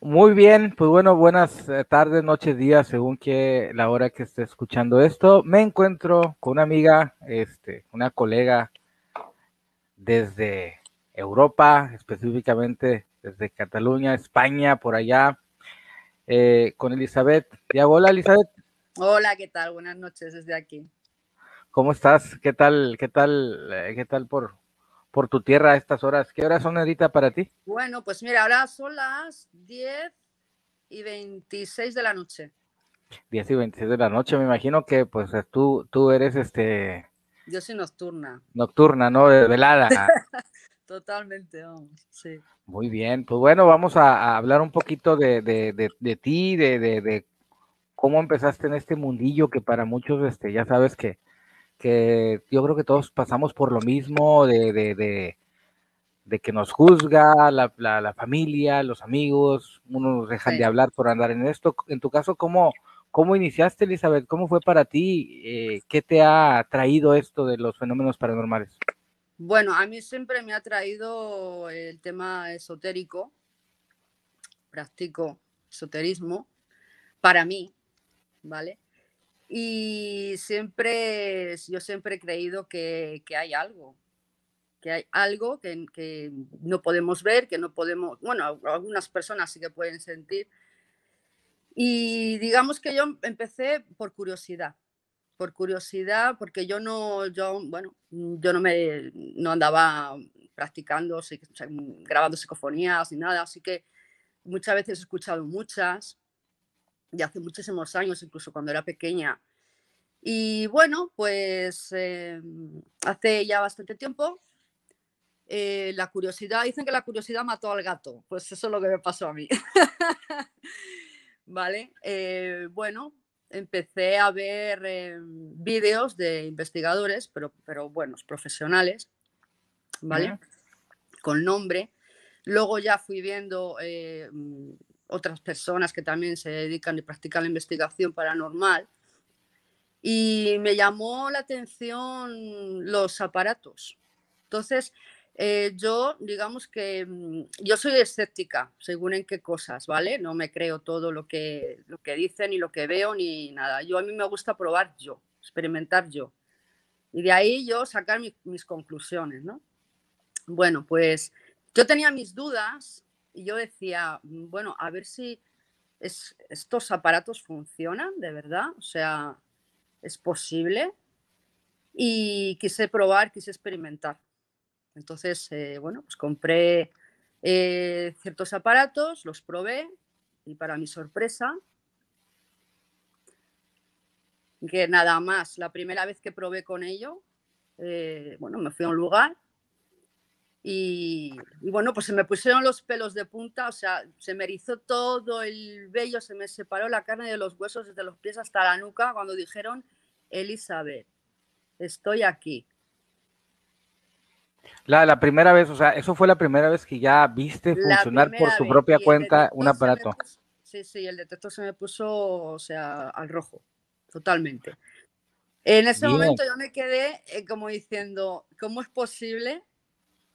Muy bien, pues bueno, buenas eh, tardes, noches, días, según que la hora que esté escuchando esto. Me encuentro con una amiga, este, una colega desde Europa, específicamente desde Cataluña, España, por allá, eh, con Elizabeth. hola, Elizabeth. Hola, ¿qué tal? Buenas noches desde aquí. ¿Cómo estás? ¿Qué tal? ¿Qué tal? Eh, ¿Qué tal por, por tu tierra a estas horas. ¿Qué horas son ahorita para ti? Bueno, pues mira, ahora son las 10 y 26 de la noche. 10 y 26 de la noche, me imagino que pues tú, tú eres este... Yo soy nocturna. Nocturna, ¿no? De velada. Totalmente, vamos, sí. Muy bien, pues bueno, vamos a, hablar un poquito de, de, de, ti, de, de, cómo empezaste en este mundillo que para muchos, este, ya sabes que, que yo creo que todos pasamos por lo mismo, de, de, de, que nos juzga la, la, familia, los amigos, uno nos dejan de hablar por andar en esto. En tu caso, ¿cómo, cómo iniciaste, Elizabeth? ¿Cómo fue para ti? Eh, ¿Qué te ha traído esto de los fenómenos paranormales? Bueno, a mí siempre me ha traído el tema esotérico, practico esoterismo, para mí, ¿vale? Y siempre, yo siempre he creído que, hay algo, que hay algo que, que, no podemos ver, que no podemos, bueno, algunas personas sí que pueden sentir. Y digamos que yo empecé por curiosidad, por curiosidad, porque yo no, yo, bueno, yo no me, no andaba practicando, grabando psicofonías ni nada, así que muchas veces he escuchado muchas, de hace muchísimos años, incluso cuando era pequeña. Y bueno, pues em, hace ya bastante tiempo, eh, la curiosidad, dicen que la curiosidad mató al gato, pues eso es lo que me pasó a mí. ¿Vale? Eh, bueno, empecé a ver vídeos de investigadores, pero, pero buenos, profesionales, ¿vale? Con nombre. Luego ya fui viendo eh, otras personas que también se dedican y practican la investigación paranormal. Y me llamó la atención los aparatos. Entonces, eh, yo, digamos que mm, yo soy escéptica, según en qué cosas, ¿vale? No me creo todo lo que, lo que dicen, ni lo que veo, ni nada. Yo a mí me gusta probar yo, experimentar yo. Y de ahí yo sacar mis conclusiones, ¿no? Bueno, pues yo tenía mis dudas y yo decía, mm, bueno, a ver si estos aparatos funcionan de verdad, o sea, es posible. Y quise probar, quise experimentar. Entonces, eh, bueno, pues compré eh, ciertos aparatos, los probé y para mi sorpresa, que nada más, la primera vez que probé con ello, eh, bueno, me fui a un lugar y, bueno, pues se me pusieron los pelos de punta, o sea, se me erizó todo el vello, se me separó la carne de los huesos desde los pies hasta la nuca cuando dijeron, Elizabeth, estoy aquí. La, la primera vez, o sea, eso fue la primera vez que ya viste funcionar por tu propia cuenta un aparato. sí, sí, el detector se me puso, o sea, al rojo, totalmente. En ese momento yo me quedé eh, como diciendo, ¿cómo es posible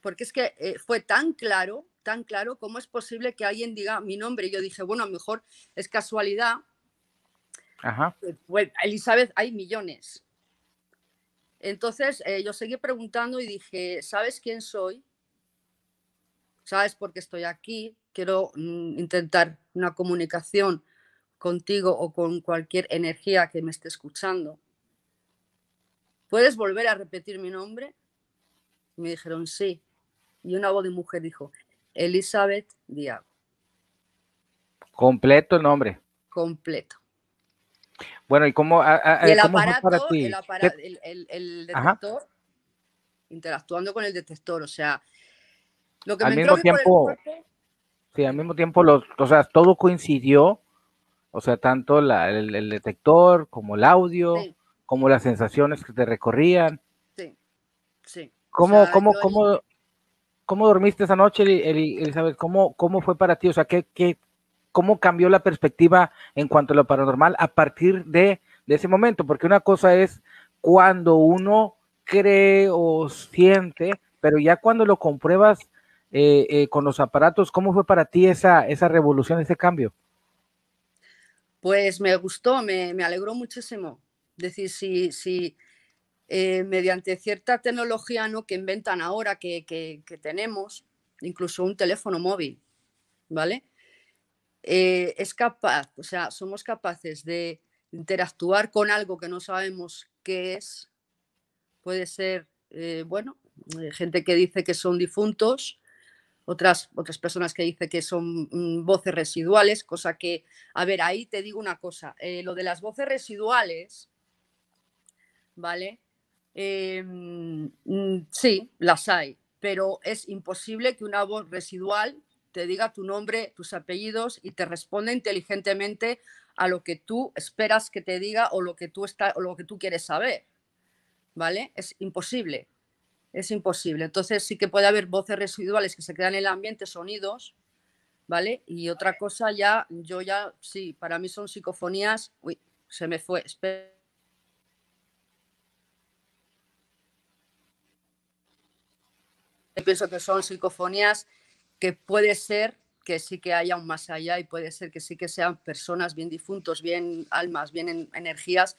porque es que eh, fue tan claro, tan claro, cómo es posible que alguien diga mi nombre. Y yo dije, bueno, a lo mejor es casualidad. Ajá. Elizabeth, hay millones. Entonces eh, yo seguí preguntando y dije, ¿sabes quién soy? ¿Sabes por qué estoy aquí? Quiero mm, intentar una comunicación contigo o con cualquier energía que me esté escuchando. ¿Puedes volver a repetir mi nombre? Y me dijeron, sí y una voz de mujer dijo, Elizabeth Diago. Completo el nombre. Completo. Bueno, ¿y cómo, el aparato, El, detector, interactuando con el detector, o sea, lo que al mismo tiempo, sí, al mismo tiempo, los, o sea, todo coincidió, o sea, tanto el, detector como el audio, como las sensaciones que te recorrían. Sí, sí. ¿Cómo, cómo, cómo, ¿Cómo dormiste esa noche, Elizabeth? ¿Cómo, cómo fue para ti? O sea, ¿qué, qué, ¿cómo cambió la perspectiva en cuanto a lo paranormal a partir de, ese momento? Porque una cosa es cuando uno cree o siente, pero ya cuando lo compruebas eh, eh, con los aparatos. ¿Cómo fue para ti esa, esa revolución, ese cambio? Pues me gustó, me, alegró muchísimo. Es decir, si, si eh, mediante cierta tecnología ¿no? que inventan ahora, que, que, tenemos, incluso un teléfono móvil, ¿vale? es capaz, o sea, somos capaces de interactuar con algo que no sabemos qué es. Puede ser, bueno, gente que dice que son difuntos, otras, otras personas que dicen que son mm, voces residuales, cosa que, a ver, ahí te digo una cosa, eh, lo de las voces residuales, ¿vale? Em, mm, sí, las hay, pero es imposible que una voz residual te diga tu nombre, tus apellidos y te responda inteligentemente a lo que tú esperas que te diga o lo que tú, está, o lo que tú quieres saber. ¿Vale? Es imposible es imposible. Entonces sí que puede haber voces residuales que se quedan en el ambiente, sonidos, ¿vale? Y otra cosa ya, yo ya, sí, para mí son psicofonías, uy, se me fue, espera. Pienso que son psicofonías que puede ser que sí que haya un más allá y puede ser que sí que sean personas bien difuntos, bien almas, bien energías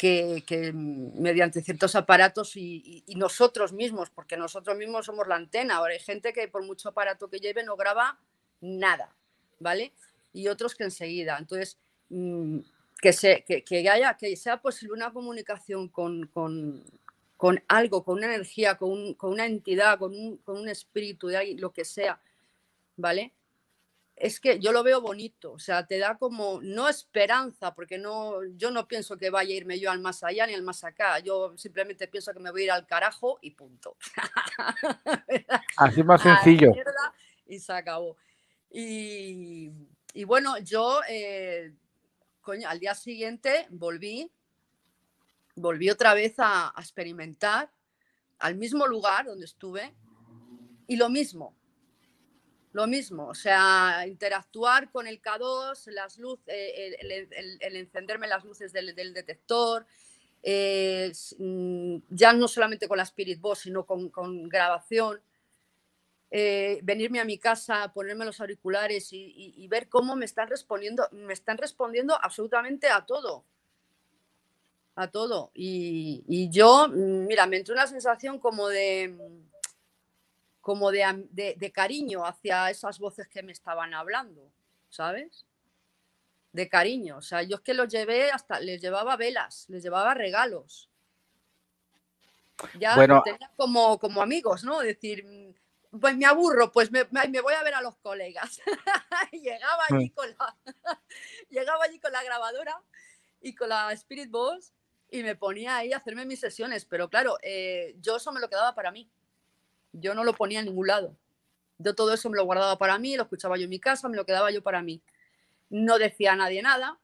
que, mediante ciertos aparatos y, nosotros mismos, porque nosotros mismos somos la antena. Ahora hay gente que por mucho aparato que lleve no graba nada, ¿vale? Y otros que enseguida. Entonces, mm, que, se, que, haya, que sea posible una comunicación con, con, con algo, con una energía, con, con una entidad, con un, con un espíritu, lo que sea, ¿vale? es que yo lo veo bonito, o sea, te da como, no esperanza, porque no, yo no pienso que vaya a irme yo al más allá ni al más acá, yo simplemente pienso que me voy a ir al carajo y punto. Así más sencillo. Y se acabó. Y, bueno, yo, eh, coño, al día siguiente volví, volví otra vez a experimentar al mismo lugar donde estuve y lo mismo, lo mismo, o sea, interactuar con el K2, las luces, eh, el, encenderme las luces del, detector, eh, mm, ya no solamente con la Spirit Box, sino con, grabación, eh, venirme a mi casa, ponerme los auriculares y, ver cómo me están respondiendo, me están respondiendo absolutamente a todo. A todo. Y, y yo, mm, mira, me entró una sensación como de como de, cariño hacia esas voces que me estaban hablando, ¿sabes? De cariño. O sea, yo es que los llevé hasta, les llevaba velas, les llevaba regalos. Ya bueno, tenía como, como amigos, ¿no? Decir, pues me aburro, pues me, voy a ver a los colegas. llegaba, allí mm. con la, llegaba allí con la grabadora y con la Spirit Boss y me ponía ahí a hacerme mis sesiones, pero claro, eh, yo eso me lo quedaba para mí. Yo no lo ponía en ningún lado. Yo todo eso me lo guardaba para mí, lo escuchaba yo en mi casa, me lo quedaba yo para mí. No decía a nadie nada.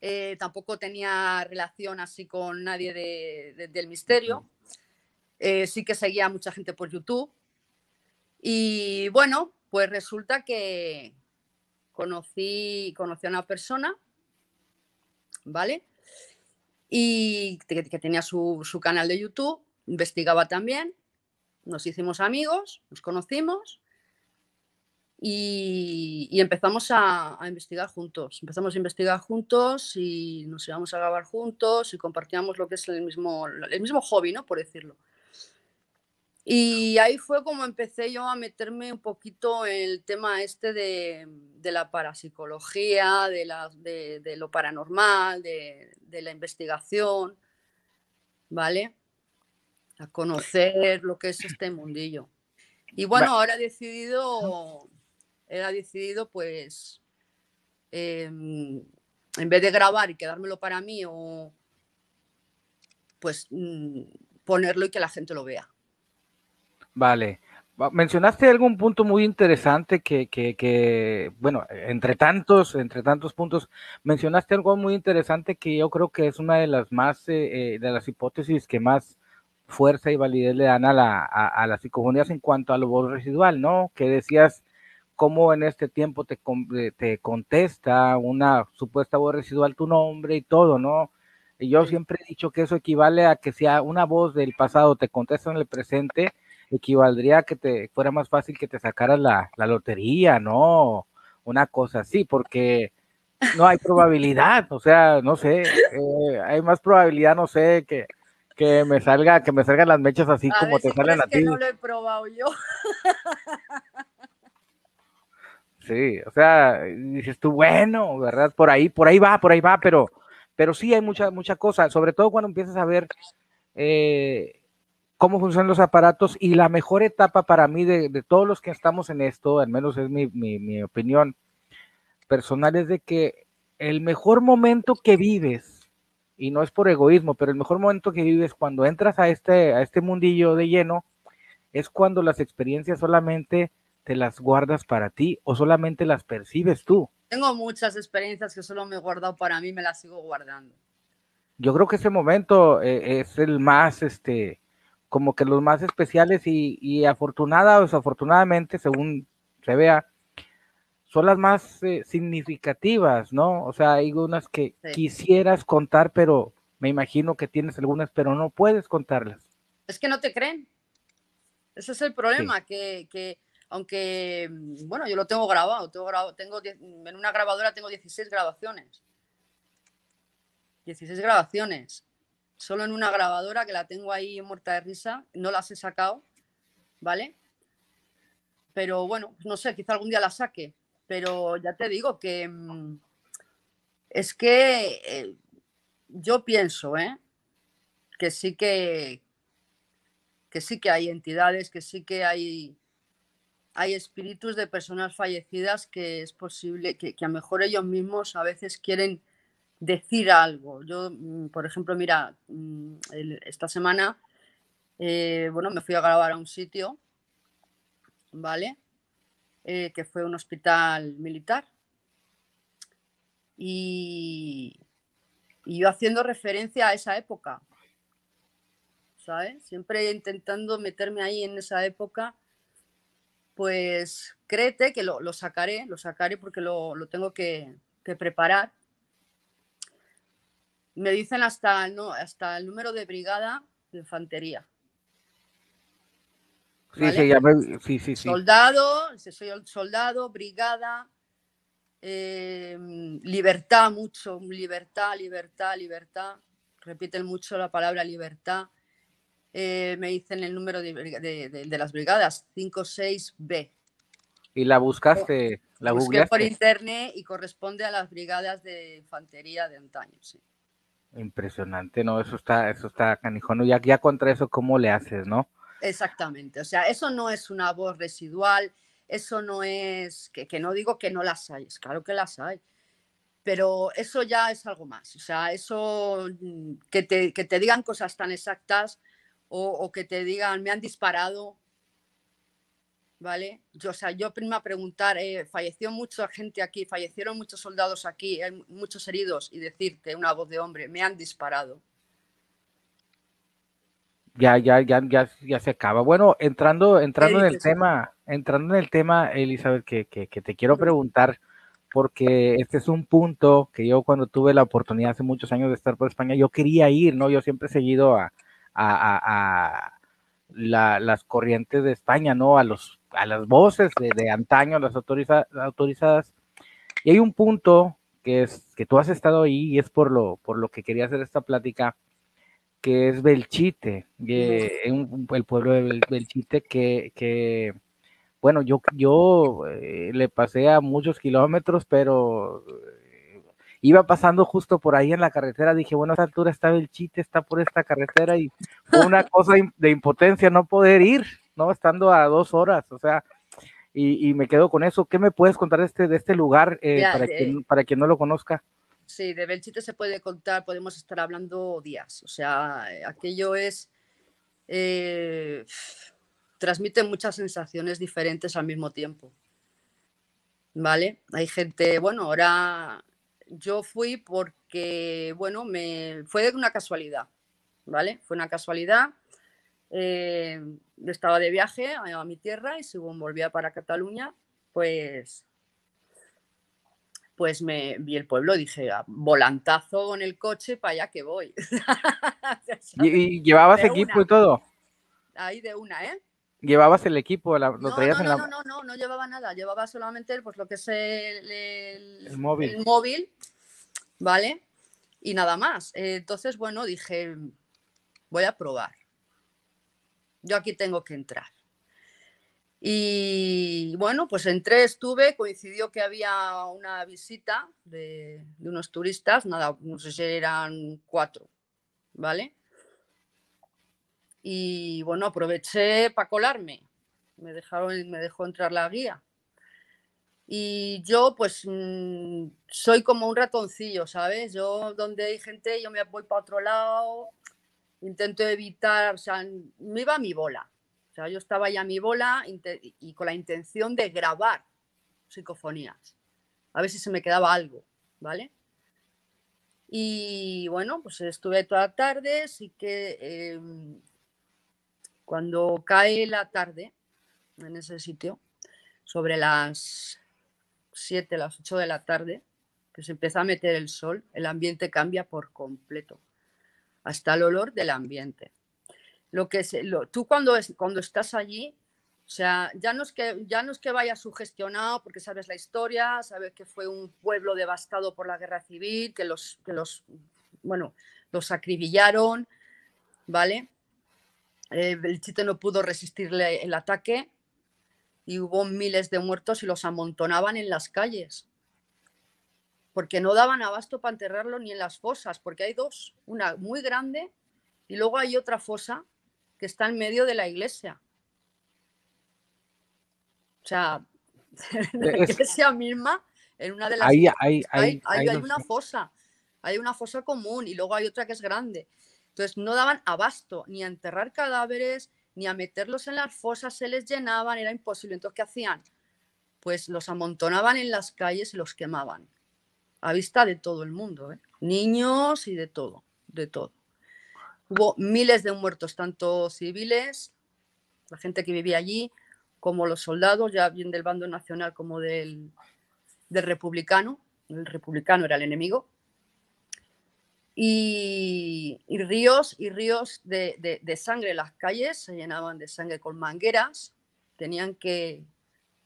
Eh, tampoco tenía relación así con nadie del misterio. Eh, sí que seguía a mucha gente por YouTube. Y bueno, pues resulta que conocí, conocí a una persona, ¿vale? Y que, tenía su, su canal de YouTube, investigaba también nos hicimos amigos, nos conocimos y, empezamos a, investigar juntos. Empezamos a investigar juntos y nos íbamos a grabar juntos y compartíamos lo que es el mismo, el mismo hobby, ¿no? Por decirlo. Y ahí fue como empecé yo a meterme un poquito en el tema este de, la parapsicología, de, la, de, lo paranormal, de, de la investigación, ¿vale? a conocer lo que es este mundillo. Y bueno, ahora he decidido, he decidido pues, em, en vez de grabar y quedármelo para mí, o pues mm, ponerlo y que la gente lo vea. Vale. Mencionaste algún punto muy interesante que, que, bueno, entre tantos, entre tantos puntos, mencionaste algo muy interesante que yo creo que es una de las más, eh, eh, de las hipótesis que más fuerza y validez le dan a, la, a, las psicofonías en cuanto a lo voz residual, ¿no? Que decías cómo en este tiempo te, eh, te contesta una supuesta voz residual tu nombre y todo, ¿no? Y yo siempre he dicho que eso equivale a que sea una voz del pasado te contesta en el presente, equivaldría a que te fuera más fácil que te sacaras la, la lotería, ¿no? Una cosa así, porque no hay probabilidad, o sea, no sé, eh, hay más probabilidad, no sé, que, que me salga, que me salgan las mechas así como te salen a ti. no lo he probado yo. Sí, o sea, dices tú, bueno, ¿verdad? Por ahí, por ahí va, por ahí va, pero, pero sí hay mucha, mucha cosa, sobre todo cuando empiezas a ver eh, cómo funcionan los aparatos y la mejor etapa para mí de, de, todos los que estamos en esto, al menos es mi, mi, mi opinión personal, es de que el mejor momento que vives, y no es por egoísmo, pero el mejor momento que vives cuando entras a este, a este mundillo de lleno, es cuando las experiencias solamente te las guardas para ti o solamente las percibes tú. Tengo muchas experiencias que solo me he guardado para mí, me las sigo guardando. Yo creo que ese momento eh, es el más, este, como que los más especiales y, y afortunada o desafortunadamente, según se vea, son las más eh, significativas, ¿no? O sea, hay unas que sí. quisieras contar, pero me imagino que tienes algunas, pero no puedes contarlas. Es que no te creen. Ese es el problema, sí. que, que aunque, mm, bueno, yo lo tengo grabado, tengo, grabado, tengo en una grabadora tengo 16 grabaciones. 16 grabaciones. Solo en una grabadora que la tengo ahí muerta de risa, no las he sacado, ¿vale? Pero bueno, no sé, quizá algún día las saque. Pero ya te digo que mm, es que eh, yo pienso, ¿eh? Que sí que, que sí que hay entidades, que sí que hay hay espíritus de personas fallecidas que es posible que, que, a lo mejor ellos mismos a veces quieren decir algo. Yo, mm, por ejemplo, mira, mm, esta semana, eh, bueno, me fui a grabar a un sitio, ¿vale? Eh, que fue un hospital militar. Y, y yo haciendo referencia a esa época, ¿sabes? Siempre intentando meterme ahí en esa época pues créete que lo, sacaré, lo sacaré porque lo, lo tengo que, preparar. Me dicen hasta el, no, hasta el número de brigada de infantería. Sí, ¿vale? sí, sí, sí. Soldado, soy soldado, brigada, eh, libertad mucho, libertad, libertad, libertad. Repiten mucho la palabra libertad eh, me dicen el número de, de, de, de las brigadas, 56B. ¿Y la buscaste? ¿La Busqué googleaste? por internet y corresponde a las brigadas de infantería de antaño, sí. Impresionante, ¿no? Eso está, eso está canijón. Ya, ya contra eso, ¿cómo le haces, no? Exactamente. O sea, eso no es una voz residual, eso no es, que, que no digo que no las hay, es claro que las hay, pero eso ya es algo más. O sea, eso, mm, que te, que te digan cosas tan exactas, o, o, que te digan, me han disparado, ¿vale? Yo, o sea, yo prima preguntar, eh, falleció mucha gente aquí, fallecieron muchos soldados aquí, hay muchos heridos, y decirte una voz de hombre, me han disparado. Ya, ya, ya, ya, ya se acaba. Bueno, entrando, entrando en el tema, entrando en el tema, Elizabeth, que, que, que te quiero preguntar, porque este es un punto que yo cuando tuve la oportunidad hace muchos años de estar por España, yo quería ir, ¿no? Yo siempre he seguido a, a, a, a la, las corrientes de España, ¿no? A, los, a las voces de, de antaño, las autoriza, autorizadas. Y hay un punto que es que tú has estado ahí y es por lo, por lo que quería hacer esta plática, que es Belchite, un, el pueblo de Belchite que, que bueno, yo, yo eh, le pasé a muchos kilómetros, pero iba pasando justo por ahí en la carretera, dije, bueno, a esta altura está el chiste, está por esta carretera y fue una cosa de impotencia no poder ir, ¿no? Estando a dos horas, o sea, y, y me quedo con eso. ¿Qué me puedes contar de este, de este lugar eh, ya, para, eh, quien, para quien no lo conozca? Sí, de Belchite se puede contar, podemos estar hablando días, o sea, aquello es... Eh, transmite muchas sensaciones diferentes al mismo tiempo. ¿Vale? Hay gente, bueno, ahora yo fui porque, bueno, me fue de una casualidad, ¿vale? Fue una casualidad. Eh, estaba de viaje a, mi tierra y según volvía para Cataluña, pues, pues me vi el pueblo, dije, ah, volantazo con el coche para allá que voy. ¿Y, y llevabas de equipo una. y todo? Ahí de una, ¿eh? ¿Llevabas el equipo? lo no, traías no, en no, la... no, no, no, no llevaba nada, llevaba solamente pues, lo que es el, El móvil. el móvil, ¿vale? Y nada más. Eh, Entonces, bueno, dije, voy a probar. Yo aquí tengo que entrar. Y bueno, pues entré, estuve, coincidió que había una visita de, de unos turistas, nada, no sé si eran cuatro, ¿vale? Y bueno, aproveché para colarme. Me dejaron, me dejó entrar la guía. Y yo, pues, mm, soy como un ratoncillo, ¿sabes? Yo, donde hay gente, yo me voy para otro lado, intento evitar, o sea, me iba a mi bola. O sea, yo estaba ya a mi bola y con la intención de grabar psicofonías, a ver si se me quedaba algo, ¿vale? Y bueno, pues estuve toda tarde, sí que em, cuando cae la tarde en ese sitio, sobre las 7, las 8 de la tarde, que se empieza a meter el sol, el ambiente cambia por completo, hasta el olor del ambiente. Lo que se- lo- tú cuando, es- cuando estás allí, o sea, ya no, es que, ya no es que vayas sugestionado porque sabes la historia, sabes que fue un pueblo devastado por la guerra civil, que los, que los, bueno, los acribillaron, ¿vale? Eh, el chiste no pudo resistirle el ataque y hubo miles de muertos y los amontonaban en las calles. Porque no daban abasto para enterrarlo ni en las fosas, porque hay dos, una muy grande y luego hay otra fosa que está en medio de la iglesia. O sea, en la Es- iglesia misma, en una de las Ahí, ahí, hay, ahí, hay- una fosa, hay una fosa común y luego hay otra que es grande. Entonces no daban abasto ni a enterrar cadáveres, ni a meterlos en las fosas, se les llenaban, era imposible. Entonces, ¿qué hacían? Pues los amontonaban en las calles y los quemaban. A vista de todo el mundo, ¿eh? niños y de todo, de todo. Hubo miles de muertos, tanto civiles, la gente que vivía allí, como los soldados, ya bien del bando nacional como del, del republicano. El republicano era el enemigo. Y, y ríos y ríos de, de- de sangre. Las calles se llenaban de sangre con mangueras. Tenían que,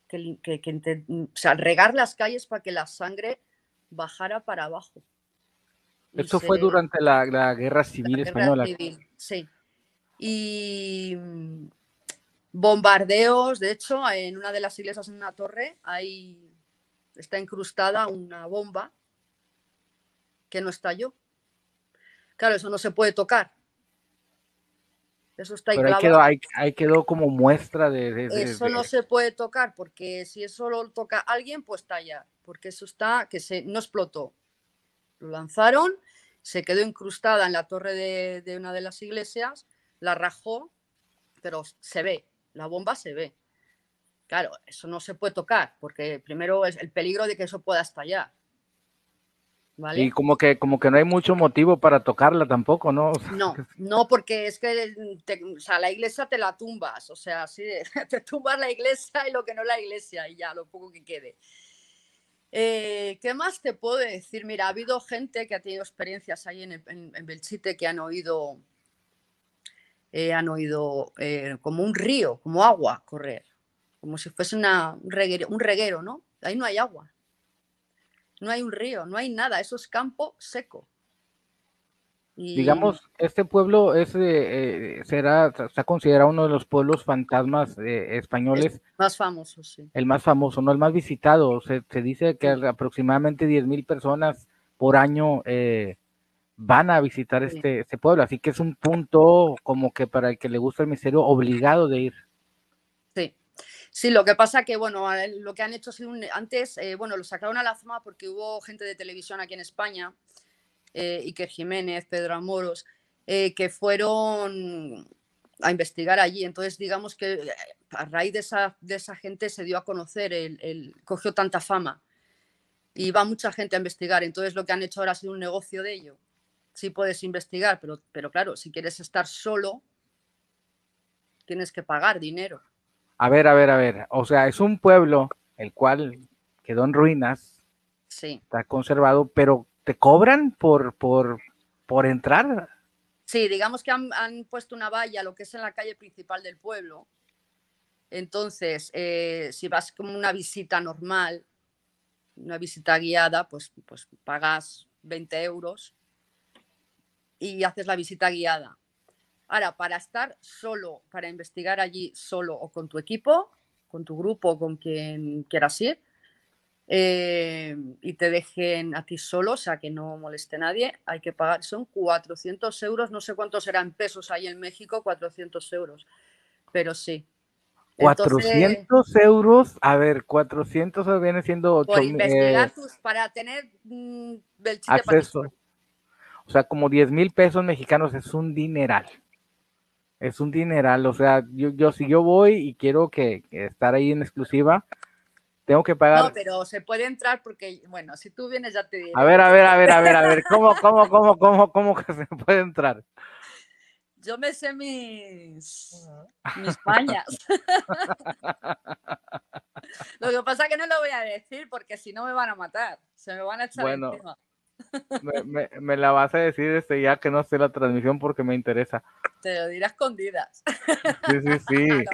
que que- que o sea, regar las calles para que la sangre bajara para abajo. Esto fue durante la, la guerra civil Guerra española. civil, sí. Y mm, bombardeos, de hecho, en una de las iglesias, en una torre, ahí está incrustada una bomba que no estalló. Claro, eso no se puede tocar. Eso está ahí Pero ahí quedó, ahí, ahí quedó como muestra de... de- de- Eso de- no se puede tocar porque si eso lo toca alguien, pues talla, porque eso está que se no explotó. Lo lanzaron, se quedó incrustada en la torre de, de una de las iglesias, la rajó, pero se ve, la bomba se ve. Claro, eso no se puede tocar porque primero es el peligro de que eso pueda estallar. ¿Vale? Y como que, como que no hay mucho motivo para tocarla tampoco, ¿no? O sea, No, no, porque es que te- o sea, la iglesia te la tumbas, o sea, sí, te tumbas la iglesia y lo que no la iglesia y ya, lo poco que quede. Eh, ¿Qué más te puedo decir? Mira, ha habido gente que ha tenido experiencias ahí en, en- en Belchite que han oído, eh, han oído eh, como un río, como agua correr, como si fuese una- un, reguero, un reguero, ¿no? Ahí no hay agua, no hay un río, no hay nada, eso es campo seco. Y- digamos, este pueblo es, eh, eh, será, está considerado uno de los pueblos fantasmas eh, españoles, Más famoso, sí. el más famoso, no el más visitado. Se, se dice que aproximadamente 10.000 personas por año eh, van a visitar Sí. este, este pueblo, así que es un punto como que para el que le gusta el misterio obligado de ir. Sí. Lo que pasa que, bueno, lo que han hecho antes, eh, bueno, lo sacaron a la fama porque hubo gente de televisión aquí en España, eh, Iker Jiménez, Pedro Amoros, eh, que fueron a investigar allí. Entonces, digamos que eh, a raíz de esa, de esa gente se dio a conocer, el, el- cogió tanta fama y va mucha gente a investigar. Entonces, lo que han hecho ahora ha sido un negocio de ello. Sí puedes investigar, pero, pero claro, si quieres estar solo, tienes que pagar dinero. A ver, a ver, a ver. O sea, es un pueblo el cual quedó en ruinas, Sí. está conservado, pero te cobran por, por, por entrar. Sí, digamos que han, han puesto una valla, lo que es en la calle principal del pueblo, Entonces, eh, si vas como una visita normal, una visita guiada, pues, pues pagas 20 euros y haces la visita guiada. Ahora, para estar solo, para investigar allí solo o con tu equipo, con tu grupo, con quien quieras ir, eh, y te dejen a ti solo, o sea, que no moleste a nadie, hay que pagar, son 400 euros, no sé cuántos serán pesos ahí en México, 400 euros, pero sí. 400 euros, a ver, 400 viene siendo 8 investigar tus, para tener mm, acceso. o sea, como 10 mil pesos mexicanos es un dineral. Es un dineral, o sea, yo, yo si yo voy y quiero que, que estar ahí en exclusiva, tengo que pagar. No, pero se puede entrar porque, bueno, si tú vienes ya te diré. A ver, a ver, a ver, a ver, a ver, ¿cómo, cómo, cómo, cómo, cómo que se puede entrar? Yo me sé mis, mis pañas. lo que pasa es que no lo voy a decir porque si no me van a matar, se me van a echar bueno, encima. Me, me, la vas a decir este ya que no sé la transmisión porque me interesa. Te lo diré a escondidas. Sí, sí, sí.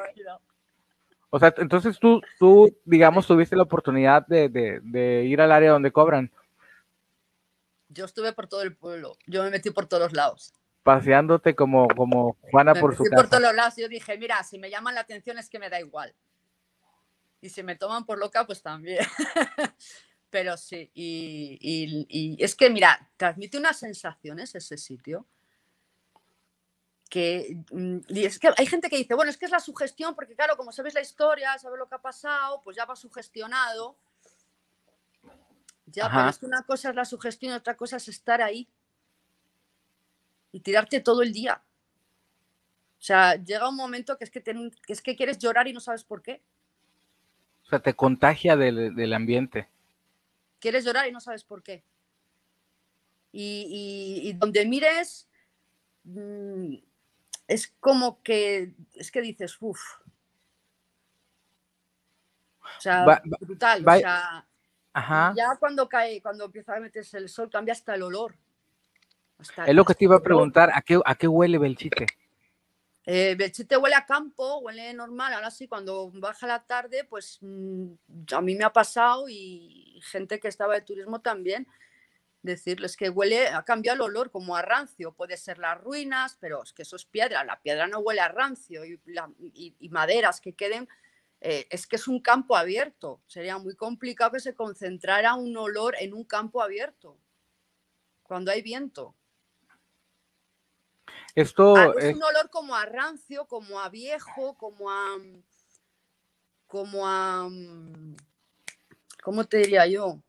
O sea, entonces tú, tú digamos, tuviste la oportunidad de, de, de, ir al área donde cobran. Yo estuve por todo el pueblo, yo me metí por todos los lados. Paseándote como, como Juana me por su casa. por todos los lados, yo dije, mira, si me llaman la atención es que me da igual. Y si me toman por loca, pues también. Pero sí, y, y, y es que, mira, transmite unas sensaciones ese sitio que, mm, y es que hay gente que dice, bueno, es que es la sugestión, porque claro, como sabes la historia, sabes lo que ha pasado, pues ya va sugestionado. Ya, pero es que una cosa es la sugestión, otra cosa es estar ahí y tirarte todo el día. O sea, llega un momento que es que, te, que es que quieres llorar y no sabes por qué. O sea, te contagia del, del ambiente. Quieres llorar y no sabes por qué. Y, y, y donde mires, mmm, es como que, es que dices, uff. O sea, brutal. o sea, Ajá. ya cuando cae, cuando empieza a meterse el sol, cambia hasta el olor. Hasta- Es lo que te iba a preguntar, ¿a qué, a qué huele Belchite? Eh, huele a campo, huele normal. Ahora sí, cuando baja la tarde, pues mm, a mí me ha pasado y gente que estaba de turismo también, decirles que huele, ha cambiado el olor como a rancio. Puede ser las ruinas, pero es que eso es piedra. La piedra no huele a rancio y maderas que queden. eh, es que es un campo abierto. Sería muy complicado que se concentrara un olor en un campo abierto cuando hay viento. Esto es es, un olor como a rancio, como a viejo, como a. como a. mm, ¿Cómo te diría yo?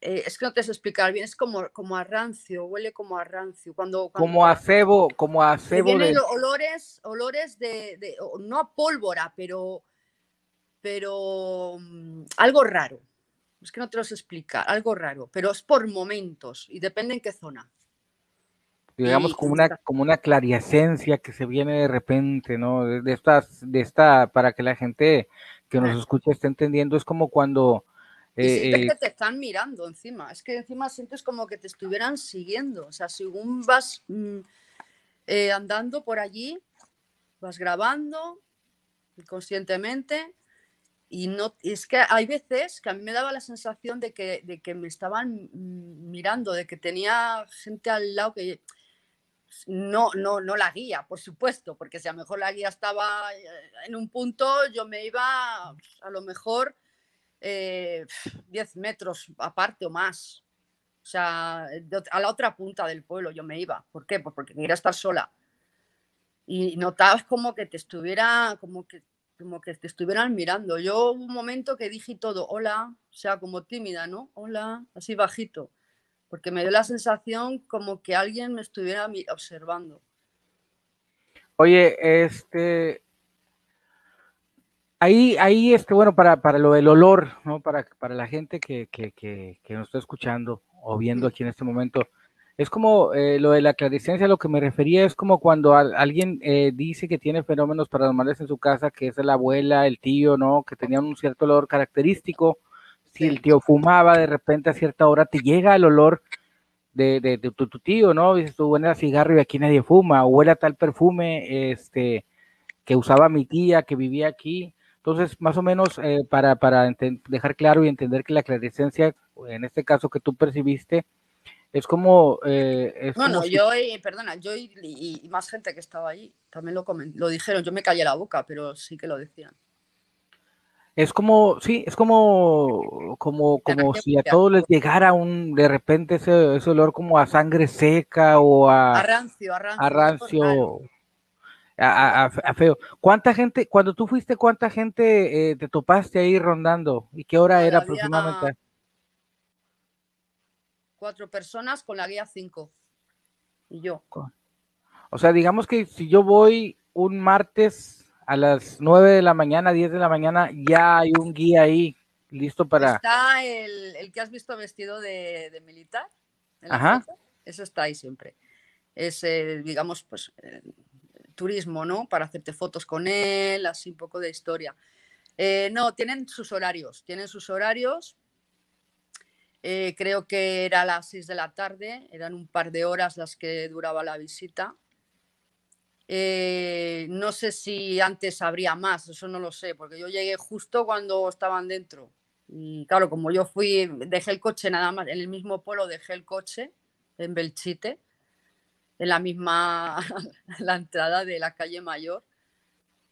Eh, es que no te sé explicar bien, es como, como a rancio, huele como a rancio. Cuando, cuando como a cebo, como a cebo vienen de... olores, olores de, no a pólvora, pero, pero mm, algo raro. Es que no te lo sé explicar, algo raro, pero es por momentos y depende en qué zona. Digamos, como una, como una que se viene de repente, ¿no? De, estas, de esta, para que la gente que nos escuche esté entendiendo, es como cuando, eh, sientes eh, que te están mirando encima. Es que encima sientes como que te estuvieran siguiendo. O sea, según vas mm, eh, andando por allí, vas grabando inconscientemente. Y no, es que hay veces que a mí me daba la sensación de que, de que me estaban mm, mirando, de que tenía gente al lado que no, no, no la guía, por supuesto, porque si a lo mejor la guía estaba eh, en un punto, yo me iba a lo mejor eh, 10 metros aparte o más. O sea, a la otra punta del pueblo yo me iba. ¿Por qué? Pues porque quería estar sola. Y notabas como que te estuviera, como que, como que te estuvieran mirando. Yo hubo un momento que dije todo, hola, o sea, como tímida, ¿no? Hola, así bajito. Porque me dio la sensación como que alguien me estuviera observando. oye, este, ahí, ahí, este, bueno, para, para lo del olor, ¿no? Para, para la gente que, que, que, que nos está escuchando o viendo aquí en este momento, es como eh, lo de la clariscencia, lo que me refería es como cuando al- alguien eh, dice que tiene fenómenos paranormales en su casa, que es la abuela, el tío, ¿no? Que tenían un cierto olor característico. Si el tío fumaba, de repente a cierta hora te llega el olor de, de, de tu, tu tío, ¿no? Dices tú, huele a cigarro y aquí nadie fuma, o huele a tal perfume, este, que usaba mi tía, que vivía aquí. Entonces, más o menos, eh, para, para dejar claro y entender que la claricencia, en este caso que tú percibiste, es como... Eh, bueno, yo, y, perdona, yo y, más gente que estaba ahí también lo, lo dijeron, yo me callé la boca, pero sí que lo decían. Es como, sí, es como, como, como si a todos les llegara un, de repente ese, ese olor como a sangre seca o a... A rancio, a rancio. A rancio. A, feo. ¿Cuánta gente, cuando tú fuiste, cuánta gente eh, te topaste ahí rondando? ¿Y qué hora era aproximadamente? Cuatro personas con la guía cinco. Y yo. O sea, digamos que si yo voy un martes a las 9 de la mañana, 10 de la mañana, ya hay un guía ahí listo para... Está el, que has visto vestido de, militar. Ajá. Eso está ahí siempre. Es, digamos, pues, turismo, ¿no? Para hacerte fotos con él, así un poco de historia. Eh, no, tienen sus horarios, tienen sus horarios. Eh, creo que era a las 6 de la tarde, eran un par de horas las que duraba la visita. Eh, no sé si antes habría más, eso no lo sé, porque yo llegué justo cuando estaban dentro. Y claro, como yo fui, dejé el coche nada más, en el mismo pueblo dejé el coche en Belchite, en la misma, la entrada de la calle Mayor,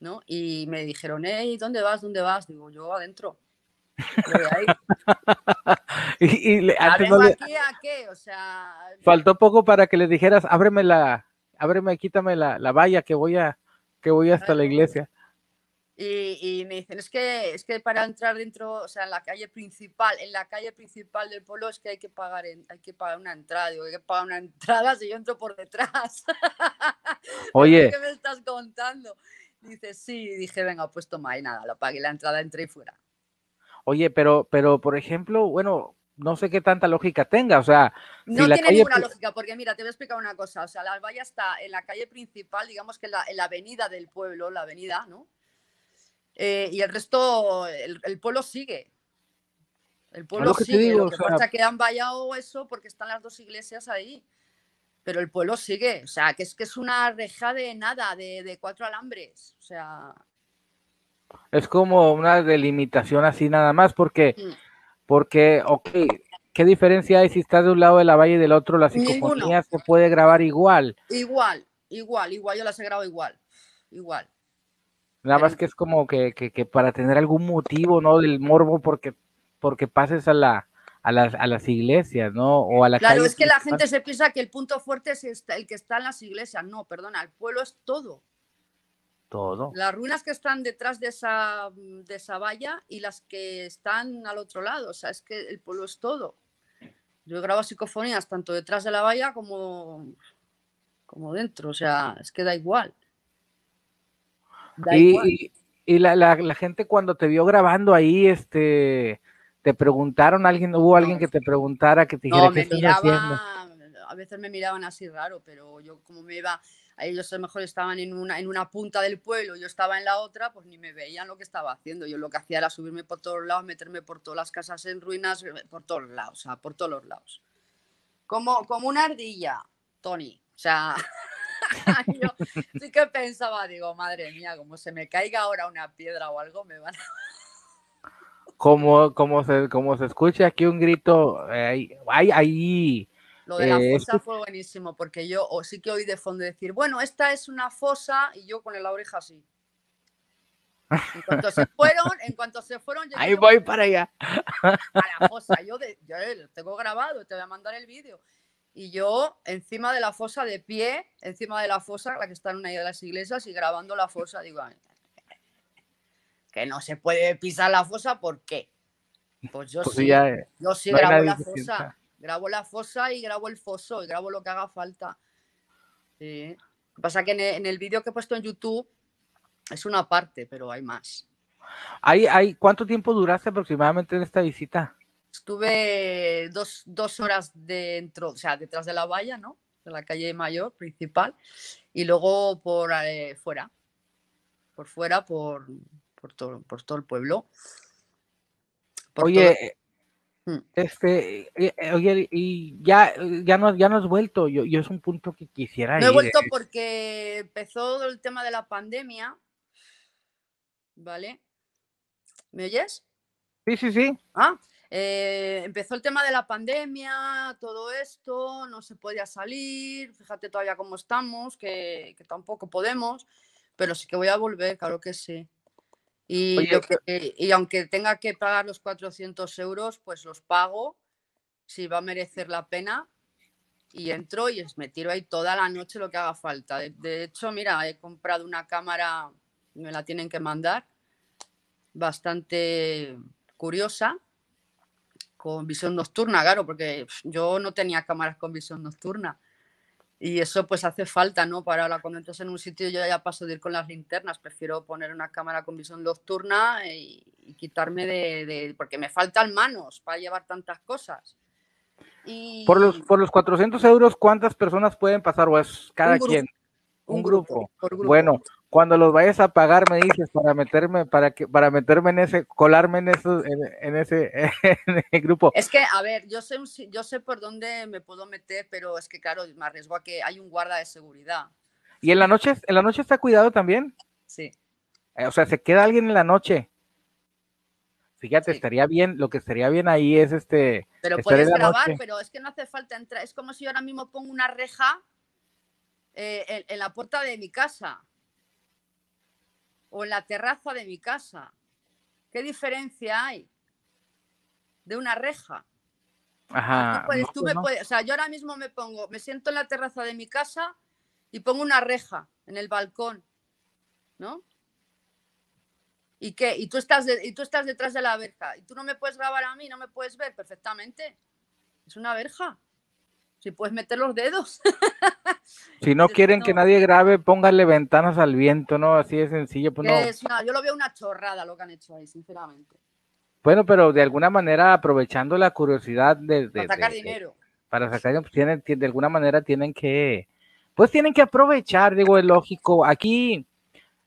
¿no? Y me dijeron, hey, ¿dónde vas? ¿Dónde vas? Digo, yo adentro. y, aquí a qué? O sea... Faltó poco para que le dijeras, ábreme la, ábreme, quítame la, la valla que voy a, que voy hasta la iglesia. Y, me dicen, es que, es que para entrar dentro, o sea, en la calle principal, en la calle principal del pueblo es que hay que pagar, hay que pagar una entrada. Digo, hay que pagar una entrada si yo entro por detrás. Oye. ¿Qué me estás contando? Dice, sí, dije, venga, pues toma, y nada, lo pagué la entrada, entré y fuera. Oye, pero, pero, por ejemplo, bueno, no sé qué tanta lógica tenga, o sea... No tiene ninguna lógica, porque mira, te voy a explicar una cosa, o sea, la valla está en la calle principal, digamos que en la, avenida del pueblo, la avenida, ¿no? Eh, y el resto, el, pueblo sigue. El pueblo sigue, lo que pasa que han vallado eso porque están las dos iglesias ahí, pero el pueblo sigue, o sea, que es que es una reja de nada, de, cuatro alambres, o sea... Es como una delimitación así nada más, porque... Mm. Porque, ok, ¿qué diferencia hay si estás de un lado de la valle y del otro? La psicofonía se puede grabar igual. Igual, igual, igual, yo las he grabado igual, igual. Nada más que es como que, para tener algún motivo, ¿no? Del morbo porque, porque pases a la, a las, a las iglesias, ¿no? O a la claro, es que la gente se piensa que el punto fuerte es el que está en las iglesias. No, perdona, el pueblo es todo. Todo. Las ruinas que están detrás de esa, de esa valla y las que están al otro lado. O sea, es que el pueblo es todo. Yo grabo psicofonías tanto detrás de la valla como, como dentro. O sea, es que da igual. y, y la, la, gente cuando te vio grabando ahí, este, te preguntaron, alguien, hubo alguien que te preguntara, que te dijera qué estás haciendo. A veces me miraban así raro, pero yo como me iba ellos a lo mejor estaban en una, en una punta del pueblo, yo estaba en la otra, pues ni me veían lo que estaba haciendo. Yo lo que hacía era subirme por todos lados, meterme por todas las casas en ruinas, eh, por todos lados, o sea, por todos los lados. Como, como una ardilla, Tony. O sea, yo sí que pensaba, digo, madre mía, como se me caiga ahora una piedra o algo, me van a... Como, como, se, como se escucha aquí un grito, hay, hay, hay lo de la eh, fosa fue buenísimo, porque yo sí que oí de fondo decir, bueno, esta es una fosa, y yo con la oreja así. En cuanto se fueron, en cuanto se fueron, ahí voy para allá. A la fosa, yo, de, yo tengo grabado, te voy a mandar el vídeo. Y yo encima de la fosa, de pie, encima de la fosa, la que está en una de las iglesias, y grabando la fosa, digo, que no se puede pisar la fosa, ¿por qué? Pues yo pues sí, yo sí grabo la fosa grabo la fosa y grabo el foso y grabo lo que haga falta. Sí. Lo que pasa que en el, vídeo que he puesto en YouTube es una parte, pero hay más. ¿Hay, hay, ¿Cuánto tiempo duraste aproximadamente en esta visita? Estuve dos, horas dentro, o sea, detrás de la valla, ¿no? De la calle mayor principal, y luego por eh, fuera, por fuera, por, por, todo, por todo el pueblo. Oye. Este, eh, eh, oye, y ya, ya, no, ya no has vuelto, yo, yo es un punto que quisiera No he vuelto porque empezó el tema de la pandemia, ¿vale? ¿Me oyes? Sí, sí, sí. Ah, eh, empezó el tema de la pandemia, todo esto, no se podía salir, fíjate todavía cómo estamos, que, que tampoco podemos, pero sí que voy a volver, claro que sí. Y, Oye, lo que- y aunque tenga que pagar los 400 euros, pues los pago, si va a merecer la pena, y entro y me tiro ahí toda la noche lo que haga falta. De, de hecho, mira, he comprado una cámara, me la tienen que mandar, bastante curiosa, con visión nocturna, claro, porque yo no tenía cámaras con visión nocturna. Y eso pues hace falta, ¿no? Para ahora cuando entras en un sitio yo ya paso de ir con las linternas, prefiero poner una cámara con visión nocturna y, y quitarme de, de- porque me faltan manos para llevar tantas cosas. Y Por los, por los 400 euros, ¿cuántas personas pueden pasar? ¿O es cada Un grupo, quien? Un, grupo. por grupo. Bueno, cuando los vayas a pagar, me dices para meterme, para que, para meterme en ese, colarme en eso, en, en ese, en el grupo. Es que, a ver, yo sé, yo sé por dónde me puedo meter, pero es que, claro, me arriesgo a que hay un guarda de seguridad. ¿Y en la noche, en la noche está cuidado también? Sí. Eh, O sea, se queda alguien en la noche. Fíjate, Sí. estaría bien, lo que estaría bien ahí es este, Pero puedes grabar, noche. pero es que no hace falta entrar. Es como si yo ahora mismo pongo una reja eh, en, en la puerta de mi casa o en la terraza de mi casa. ¿Qué diferencia hay de una reja? ajá, tú puedes- no, tú me no. puedes- o sea, yo ahora mismo me pongo, me siento en la terraza de mi casa y pongo una reja en el balcón, ¿no? ¿Y qué? Y tú estás, de- y tú estás detrás de la verja y tú no me puedes grabar a mí, no me puedes ver perfectamente. Es una verja. Si puedes meter los dedos. Si no Dices, quieren que nadie grabe, pónganle ventanas al viento, ¿no? Así de sencillo, pues Que no. es una- yo lo veo una chorrada lo que han hecho ahí, sinceramente. Bueno, pero de alguna manera aprovechando la curiosidad de, de- Para sacar de- de- dinero. para sacar, pues, tienen, tien- de alguna manera tienen que, pues tienen que aprovechar, digo, es lógico. Aquí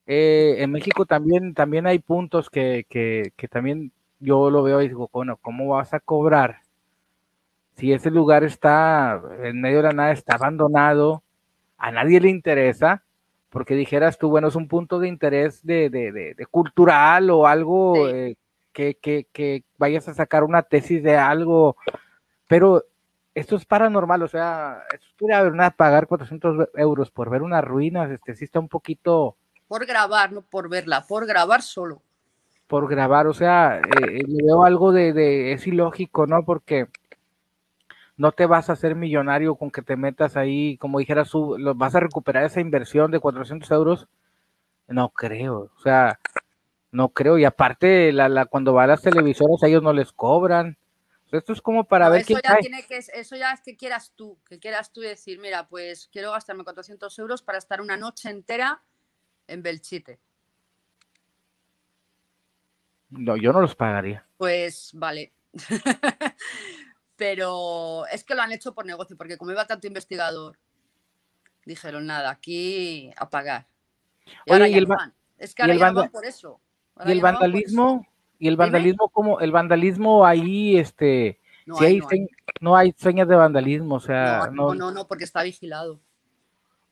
eh, en México también, también hay puntos que, que, que también yo lo veo y digo, bueno, ¿cómo vas a cobrar? Si ese lugar está en medio de la nada, está abandonado, a nadie le interesa, porque dijeras tú, bueno, es un punto de interés de, de- de- de cultural o algo Sí. eh, que, que- que vayas a sacar una tesis de algo, pero esto es paranormal, o sea, esto una pagar 400 euros por ver unas ruinas, este sí está un poquito Por grabar, no por verla, por grabar solo. por grabar, o sea, eh, le veo algo de, de, es ilógico, ¿no? Porque no te vas a hacer millonario con que te metas ahí, como dijeras, tú, lo- vas a recuperar esa inversión de 400 euros. No creo, o sea, no creo. Y aparte, la, la, cuando va a las televisoras, a ellos no les cobran. Esto es como para No, ver eso quién ya cae. tiene que eso ya es que quieras tú, que quieras tú decir, mira, pues quiero gastarme 400 euros para estar una noche entera en Belchite. No, yo no los pagaría. Pues vale. Pero es que lo han hecho por negocio, porque como iba tanto investigador, dijeron nada, aquí a pagar. Y Oye, ahora y ya el no va- van. Es que ahora el ya no vanda- van por eso. Ahora Y el vandalismo, y el vandalismo, como el vandalismo ahí, este, No si hay, hay no hay. señ- no hay señas de vandalismo, o sea, No, no, no, porque está vigilado.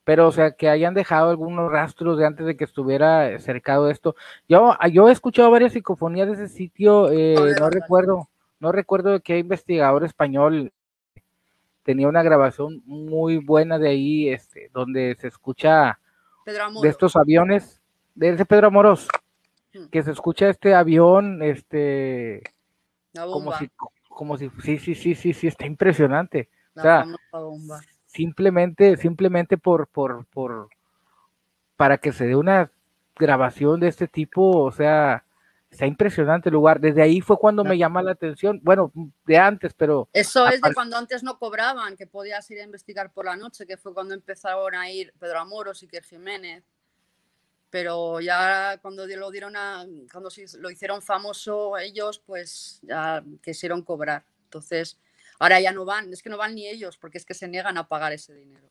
pero o sea, que hayan dejado algunos rastros de antes de que estuviera eh, cercado esto. Yo, ah, yo he escuchado varias psicofonías de ese sitio, eh, no ver. recuerdo, no recuerdo de qué investigador español tenía una grabación muy buena de ahí, este, donde se escucha de estos aviones, de ese Pedro Amoros, Hmm. que se escucha este avión, este, como si, como si, sí, sí, sí, sí, sí, está impresionante. La o sea, bomba. simplemente, simplemente por, por, por, para que se dé una grabación de este tipo, o sea, está impresionante el lugar. Desde ahí fue cuando me llama la atención, bueno, de antes, pero Eso es de cuando antes no cobraban, que podías ir a investigar por la noche, que fue cuando empezaron a ir Pedro Amoros y Iker Jiménez. Pero ya cuando lo dieron a, cuando lo hicieron famoso ellos, pues ya quisieron cobrar. Entonces, ahora ya no van, es que no van ni ellos, porque es que se niegan a pagar ese dinero.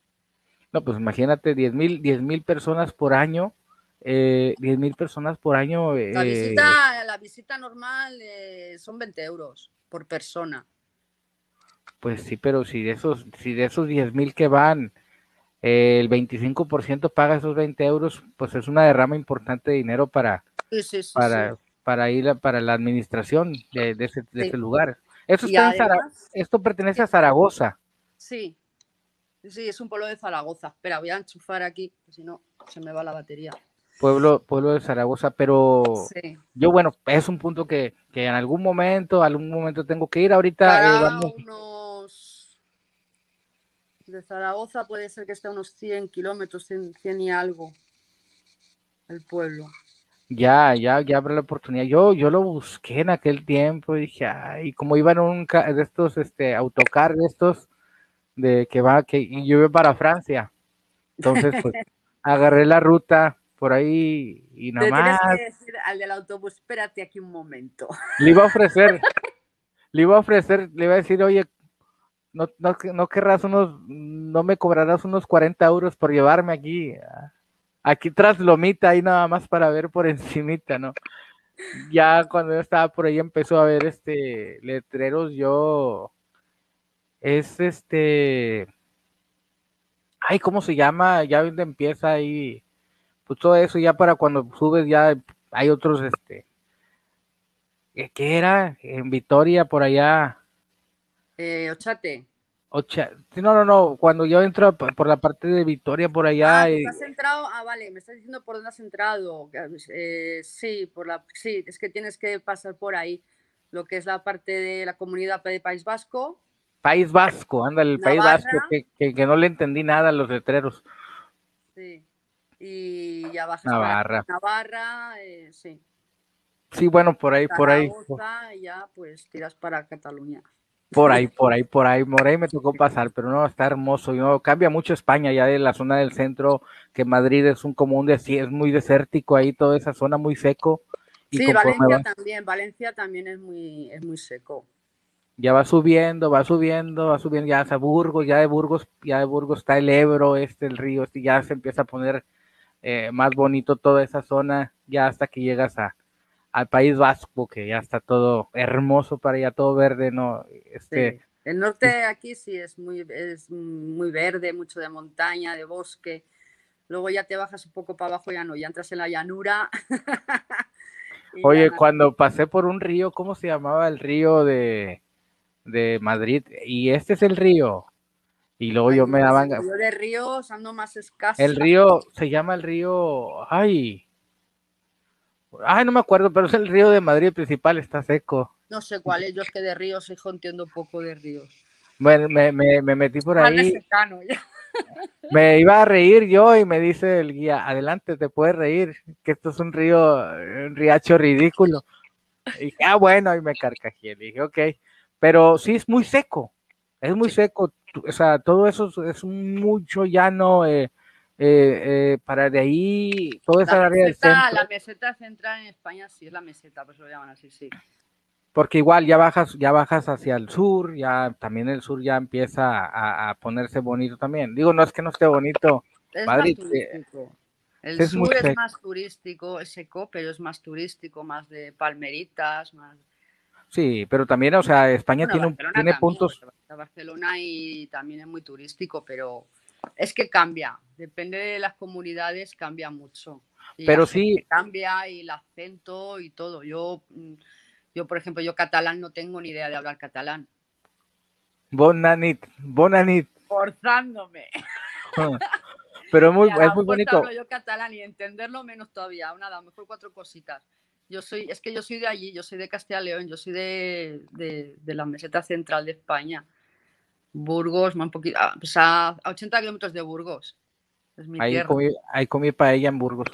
no, pues imagínate, 10 mil, 10 mil personas por año, eh, 10 mil personas por año. La eh, visita, la visita normal eh, son 20 euros por persona. Pues sí, pero si de esos, si de esos 10 mil que van, el 25% paga esos 20 euros, pues es una derrama importante de dinero para, para, para ir a, para la administración de, ese, lugar. Eso esto pertenece a Zaragoza. Sí, sí, es un pueblo de Zaragoza. Espera, voy a enchufar aquí, si no se me va la batería. Pueblo, pueblo de Zaragoza, pero yo, bueno, es un punto que, en algún momento, algún momento tengo que ir. Ahorita eh, unos de Zaragoza puede ser que esté a unos 100 kilómetros, 100, 100 y algo el pueblo. Ya, ya, ya habrá la oportunidad. Yo, yo lo busqué en aquel tiempo y dije, ay, como iba en un de estos, este, autocar de estos, de que va, que yo iba para Francia. Entonces, pues, agarré la ruta por ahí y nada más. Tienes que decir al del autobús, espérate aquí un momento. Le iba a ofrecer, le iba a ofrecer, le iba a decir, oye, no, no, no querrás unos, no me cobrarás unos 40 euros por llevarme aquí aquí tras Lomita, ahí nada más para ver por encimita, ¿no? Ya cuando yo estaba por ahí empezó a ver este letreros, yo es este ay, ¿cómo se llama? Ya donde empieza ahí, pues todo eso ya para cuando subes ya hay otros, este, ¿qué era? En Vitoria, por allá. Eh, Ochate no, no, no, cuando yo entro por la parte de Victoria por allá. Ah, has entrado, ah, vale, me estás diciendo por dónde has entrado. Eh, sí, por la, sí, es que tienes que pasar por ahí, lo que es la parte de la comunidad de País Vasco. País Vasco, anda, el País Vasco, que, no le entendí nada a los letreros. Sí, y ya bajas Navarra. Navarra, eh, sí. Sí, bueno, por ahí, por ahí. Y ya, pues tiras para Cataluña. Por ahí, por ahí, por ahí. Morey me tocó pasar, pero no, está hermoso. no, cambia mucho España ya de la zona del centro, que Madrid es un común de es muy desértico ahí, toda esa zona muy seco. sí, Valencia también, Valencia también es muy, es muy seco. Ya va subiendo, va subiendo, va subiendo, ya hasta Burgos, ya de Burgos, ya de Burgos está el Ebro, este, el río, este, ya se empieza a poner eh, más bonito toda esa zona, ya hasta que llegas a, al País Vasco, que ya está todo hermoso para allá, todo verde, ¿no? Este, El norte aquí sí es muy, es muy verde, mucho de montaña, de bosque. Luego ya te bajas un poco para abajo, ya no, ya entras en la llanura. Oye, cuando pasé por un río, ¿cómo se llamaba el río de, de Madrid? Y este es el río. Y luego yo me daban... El río de ríos ando más escaso. El río, se llama el río... Ay, Ay, no me acuerdo, pero es el río de Madrid principal, está seco. No sé cuál es, yo es que de ríos, hijo, entiendo poco de ríos. Bueno, me, me, me metí por ahí. Me iba a reír yo y me dice el guía, adelante, te puedes reír, que esto es un río, un riacho ridículo. Y dije, ah, bueno, y me carcajé. dije, ok, pero sí es muy seco, es muy seco. O sea, todo eso es mucho llano, eh, eh, eh, para de ahí, toda esa área del centro. La meseta central en España sí es la meseta, por eso lo llaman así, sí. Porque igual ya bajas, ya bajas hacia el sur, ya también el sur ya empieza a, ponerse bonito también. Digo, no es que no esté bonito. Es Madrid, más el sur es más turístico, es seco, pero es más turístico, más de palmeritas, más. Sí, pero también, o sea, España tiene, tiene puntos. Barcelona y también es muy turístico, pero es que cambia, depende de las comunidades, cambia mucho. Pero sí. Cambia y el acento y todo. Yo, mm, yo, por ejemplo, yo catalán no tengo ni idea de hablar catalán. Bonanit, bonanit. Forzándome. Pero muy, es muy bonito. Hablo yo catalán y entenderlo menos todavía, nada, mejor cuatro cositas. Yo soy, es que yo soy de allí, yo soy de Castilla León, yo soy de, de la meseta central de España. Burgos, un poquito, ah, pues a, 80 kilómetros de Burgos. ahí, comí, ahí comí paella en Burgos.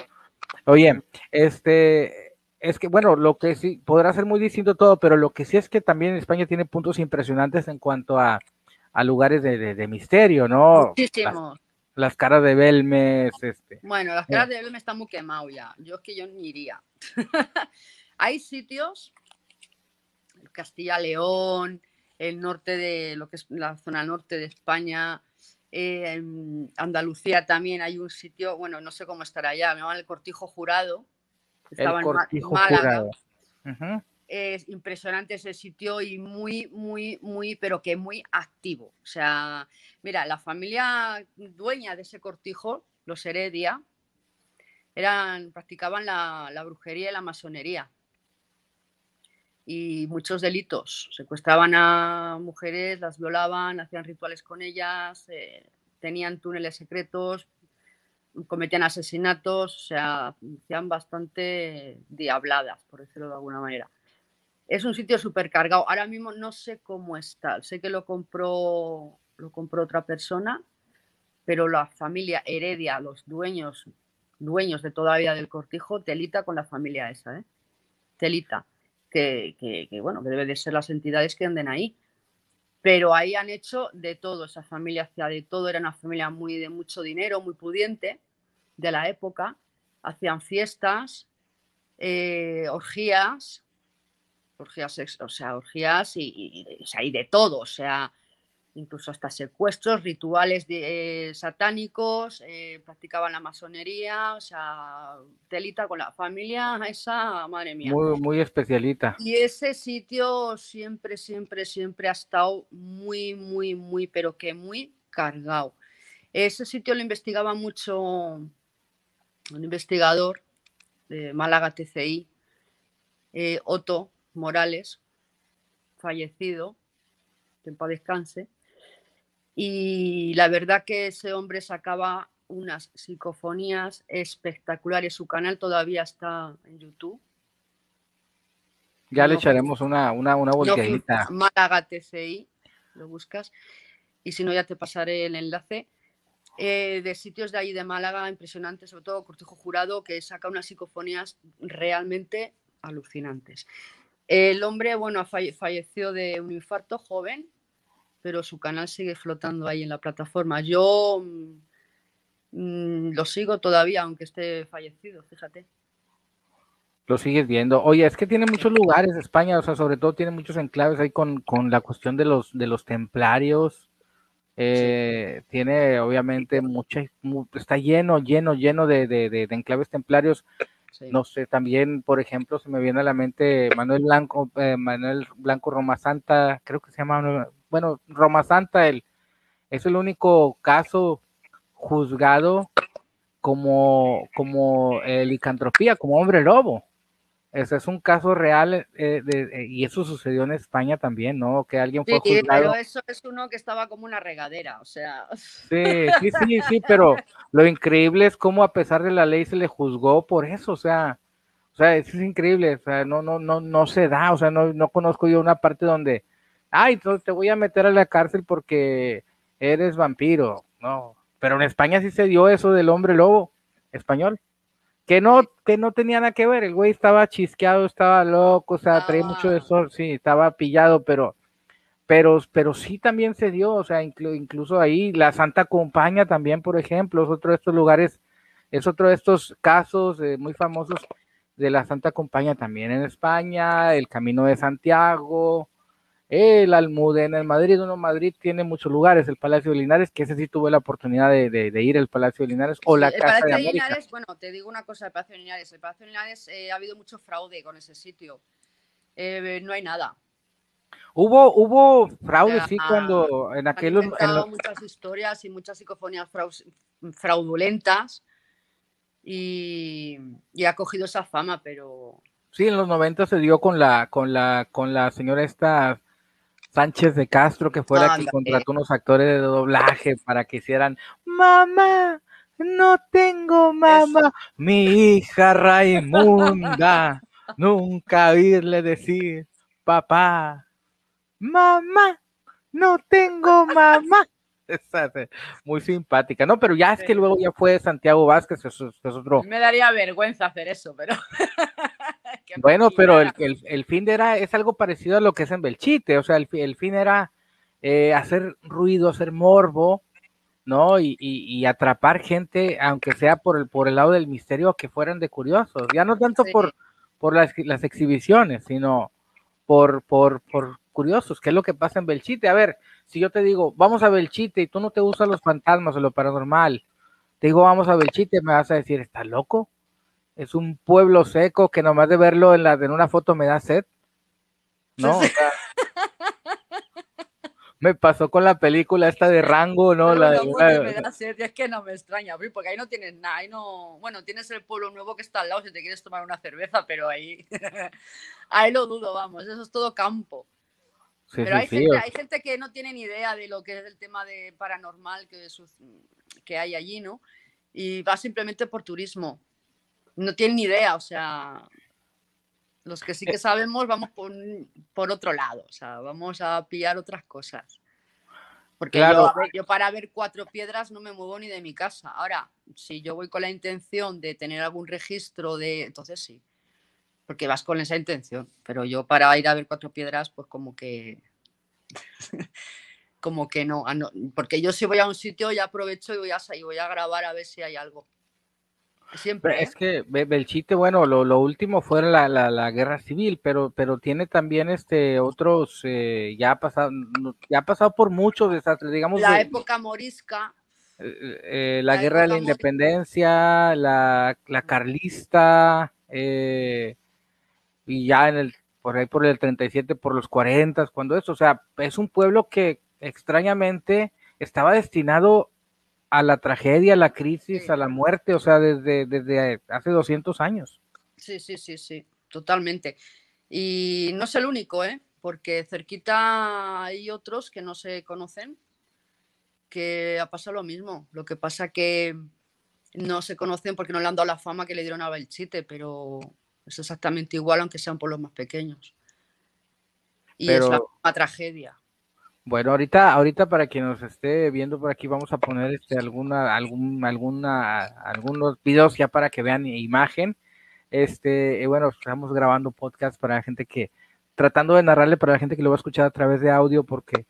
Oye, este, es que bueno, lo que sí, podrá ser muy distinto todo, pero lo que sí es que también España tiene puntos impresionantes en cuanto a, lugares de, misterio, ¿no? Muchísimos. Las, caras de Belmes, este. Bueno, las caras de Belmes están muy quemadas ya. Yo es que yo ni iría. Hay sitios, Castilla León, el norte de lo que es la zona norte de España, eh, en Andalucía también hay un sitio, bueno, no sé cómo estará allá, me llaman el Cortijo Jurado. Estaba el Cortijo Jurado. Es impresionante ese sitio y muy, muy, muy, pero que muy activo. O sea, mira, la familia dueña de ese cortijo, los Heredia, eran, practicaban la, brujería y la masonería. Y muchos delitos. Secuestraban a mujeres, las violaban, hacían rituales con ellas, eh, tenían túneles secretos, cometían asesinatos, o sea, hacían bastante diabladas, por decirlo de alguna manera. Es un sitio súper cargado. Ahora mismo no sé cómo está. Sé que lo compró, lo compró otra persona, pero la familia Heredia, los dueños, dueños de toda la vida del cortijo, telita con la familia esa, ¿eh? Telita. Que, bueno, que debe de ser las entidades que anden ahí. Pero ahí han hecho de todo, esa familia hacía de todo, era una familia muy de mucho dinero, muy pudiente de la época. Hacían fiestas, eh, orgías, orgías, o sea, orgías y, y, de todo, o sea, incluso hasta secuestros, rituales eh, satánicos, eh, practicaban la masonería, o sea, telita con la familia, esa, madre mía. Muy, muy especialita. Y ese sitio siempre, siempre, siempre ha estado muy, muy, muy, pero que muy cargado. Ese sitio lo investigaba mucho un investigador de Málaga TCI, eh, Otto, Morales, fallecido, tiempo descanse, y la verdad que ese hombre sacaba unas psicofonías espectaculares. Su canal todavía está en YouTube. Ya le echaremos una, una, una Málaga TCI, lo buscas. Y si no, ya te pasaré el enlace. Eh, de sitios de ahí de Málaga, impresionantes, sobre todo Cortijo Jurado, que saca unas psicofonías realmente alucinantes. El hombre, bueno, falleció de un infarto joven, pero su canal sigue flotando ahí en la plataforma. Yo mm, mm, lo sigo todavía, aunque esté fallecido, fíjate. Lo sigues viendo. Oye, es que tiene muchos lugares España, o sea, sobre todo tiene muchos enclaves ahí con, la cuestión de los, de los templarios. Eh, tiene obviamente mucha, está lleno, lleno, lleno de, de enclaves templarios. No sé, también, por ejemplo, se me viene a la mente Manuel Blanco, eh, Manuel Blanco Roma Santa, creo que se llama, bueno, Roma Santa, el, es el único caso juzgado como, como eh, licantropía, como hombre lobo. Ese es un caso real eh, eh, y eso sucedió en España también, ¿no? Que alguien fue sí, pero eso es uno que estaba como una regadera, o sea. Sí, sí, sí, sí, pero lo increíble es cómo a pesar de la ley se le juzgó por eso, o sea, o sea, eso es increíble, o sea, no, no, no, no se da, o sea, no, no conozco yo una parte donde, ay, entonces te voy a meter a la cárcel porque eres vampiro, no, pero en España sí se dio eso del hombre lobo español que no, que no tenía nada que ver, el güey estaba chisqueado, estaba loco, o sea, traía mucho de sol, sí, estaba pillado, pero, pero, pero sí también se dio, o sea, incluso ahí la Santa Compaña también, por ejemplo, es otro de estos lugares, es otro de estos casos eh, muy famosos de la Santa Compaña también en España, el Camino de Santiago, el Almudena en Madrid, uno Madrid tiene muchos lugares, el Palacio de Linares, que ese sí tuve la oportunidad de, ir al Palacio de Linares o la Casa de, América. Linares, bueno, te digo una cosa del Palacio de Linares, el Palacio de Linares eh, ha habido mucho fraude con ese sitio, eh, no hay nada. Hubo, hubo fraude, sí, cuando en aquel... Han muchas historias y muchas psicofonías fraudulentas y, y ha cogido esa fama, pero... Sí, en los 90 se dio con la, con la, con la señora esta Sánchez de Castro, que fue la que contrató unos actores de doblaje para que hicieran Mamá, no tengo mamá, mi hija Raimunda, nunca oírle decir papá, mamá, no tengo mamá. muy simpática, ¿no? Pero ya es que luego ya fue Santiago Vázquez, eso, es otro. Me daría vergüenza hacer eso, pero. bueno, pero el, el, fin era, es algo parecido a lo que es en Belchite, o sea, el, el fin era eh, hacer ruido, hacer morbo, ¿no? Y, y, atrapar gente, aunque sea por el, por el lado del misterio, que fueran de curiosos, ya no tanto por, por las, las, exhibiciones, sino por, por, por curiosos, ¿qué es lo que pasa en Belchite? A ver, si yo te digo, vamos a Belchite y tú no te gustan los fantasmas o lo paranormal, te digo, vamos a Belchite, me vas a decir, ¿estás loco? Es un pueblo seco que nomás de verlo en, la, en una foto me da sed. ¿no? me pasó con la película esta de Rango, ¿no? la, es que no me extraña, porque ahí no tienes nada, ahí no, bueno, tienes el pueblo nuevo que está al lado si te quieres tomar una cerveza, pero ahí, ahí lo dudo, vamos, eso es todo campo. pero hay, gente, hay gente que no tiene ni idea de lo que es el tema de paranormal que, que hay allí, ¿no? Y va simplemente por turismo. No tienen ni idea, o sea, los que sí que sabemos vamos por, otro lado, o sea, vamos a pillar otras cosas. Porque yo, para ver cuatro piedras no me muevo ni de mi casa. Ahora, si yo voy con la intención de tener algún registro de, entonces sí, porque vas con esa intención. Pero yo para ir a ver cuatro piedras, pues como que, como que no, no, porque yo si voy a un sitio ya aprovecho y voy a, y voy a grabar a ver si hay algo. Siempre. Es que Belchite, bueno, lo, último fue la, la, guerra civil, pero, pero tiene también este otros, eh, ya ha pasado, ya ha pasado por muchos desastres, digamos. La época morisca. Eh, eh, la, guerra de la independencia, la, la carlista, y ya en el, por ahí por el 37, por los 40, cuando eso, o sea, es un pueblo que extrañamente estaba destinado a la tragedia, a la crisis, a la muerte, o sea, desde, desde hace 200 años. Sí, sí, sí, sí, totalmente. Y no es el único, ¿eh? porque cerquita hay otros que no se conocen, que ha pasado lo mismo. Lo que pasa que no se conocen porque no le han dado la fama que le dieron a Belchite, pero es exactamente igual, aunque sean pueblos más pequeños. Y es la tragedia. Bueno, ahorita, ahorita para quien nos esté viendo por aquí, vamos a poner este alguna, algún, alguna, algunos videos ya para que vean imagen. Este, bueno, estamos grabando podcast para la gente que, tratando de narrarle para la gente que lo va a escuchar a través de audio, porque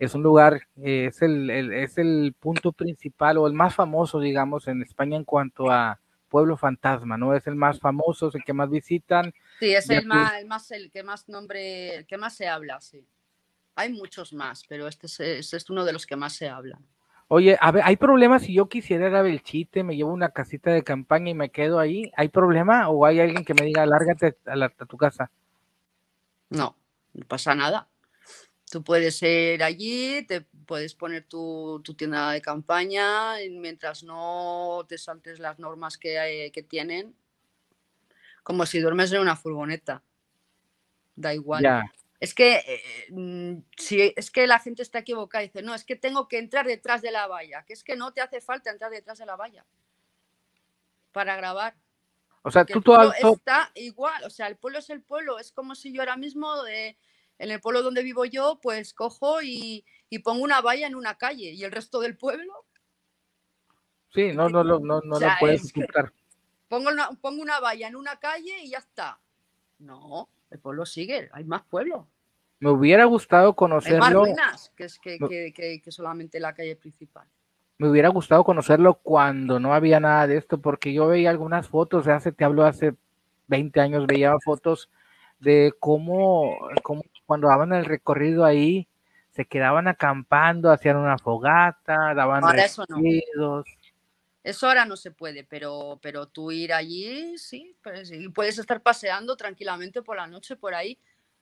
es un lugar, eh, es el, es el punto principal o el más famoso, digamos, en España en cuanto a pueblo fantasma, ¿no? Es el más famoso, es el que más visitan. Sí, es el más, el más, el que más nombre, el que más se habla, sí. Hay muchos más, pero este es, es, uno de los que más se habla. Oye, a ver, ¿hay problemas si yo quisiera ir a Belchite, me llevo una casita de campaña y me quedo ahí? ¿Hay problema o hay alguien que me diga, lárgate a, tu casa? No, no pasa nada. Tú puedes ir allí, te puedes poner tu, tienda de campaña mientras no te saltes las normas que, que tienen, como si duermes en una furgoneta. Da igual. Ya. Es que eh, mm, si es que la gente está equivocada y dice, no, es que tengo que entrar detrás de la valla, que es que no te hace falta entrar detrás de la valla para grabar. O sea, tú todo está igual, o sea, el pueblo es el pueblo, es como si yo ahora mismo de, en el pueblo donde vivo yo, pues cojo y, pongo una valla en una calle y el resto del pueblo. Sí, no, no, no, no, no lo puedes explicar. Pongo una, pongo una valla en una calle y ya está. No, el pueblo sigue, hay más pueblos. Me hubiera gustado conocerlo. Hay más ruinas que, es que, solamente la calle principal. Me hubiera gustado conocerlo cuando no había nada de esto, porque yo veía algunas fotos, hace, te hablo hace 20 años, veía fotos de cómo, cómo cuando daban el recorrido ahí, se quedaban acampando, hacían una fogata, daban recorridos. Eso ahora no se puede, pero, pero tú ir allí, sí, pues, puedes estar paseando tranquilamente por la noche por ahí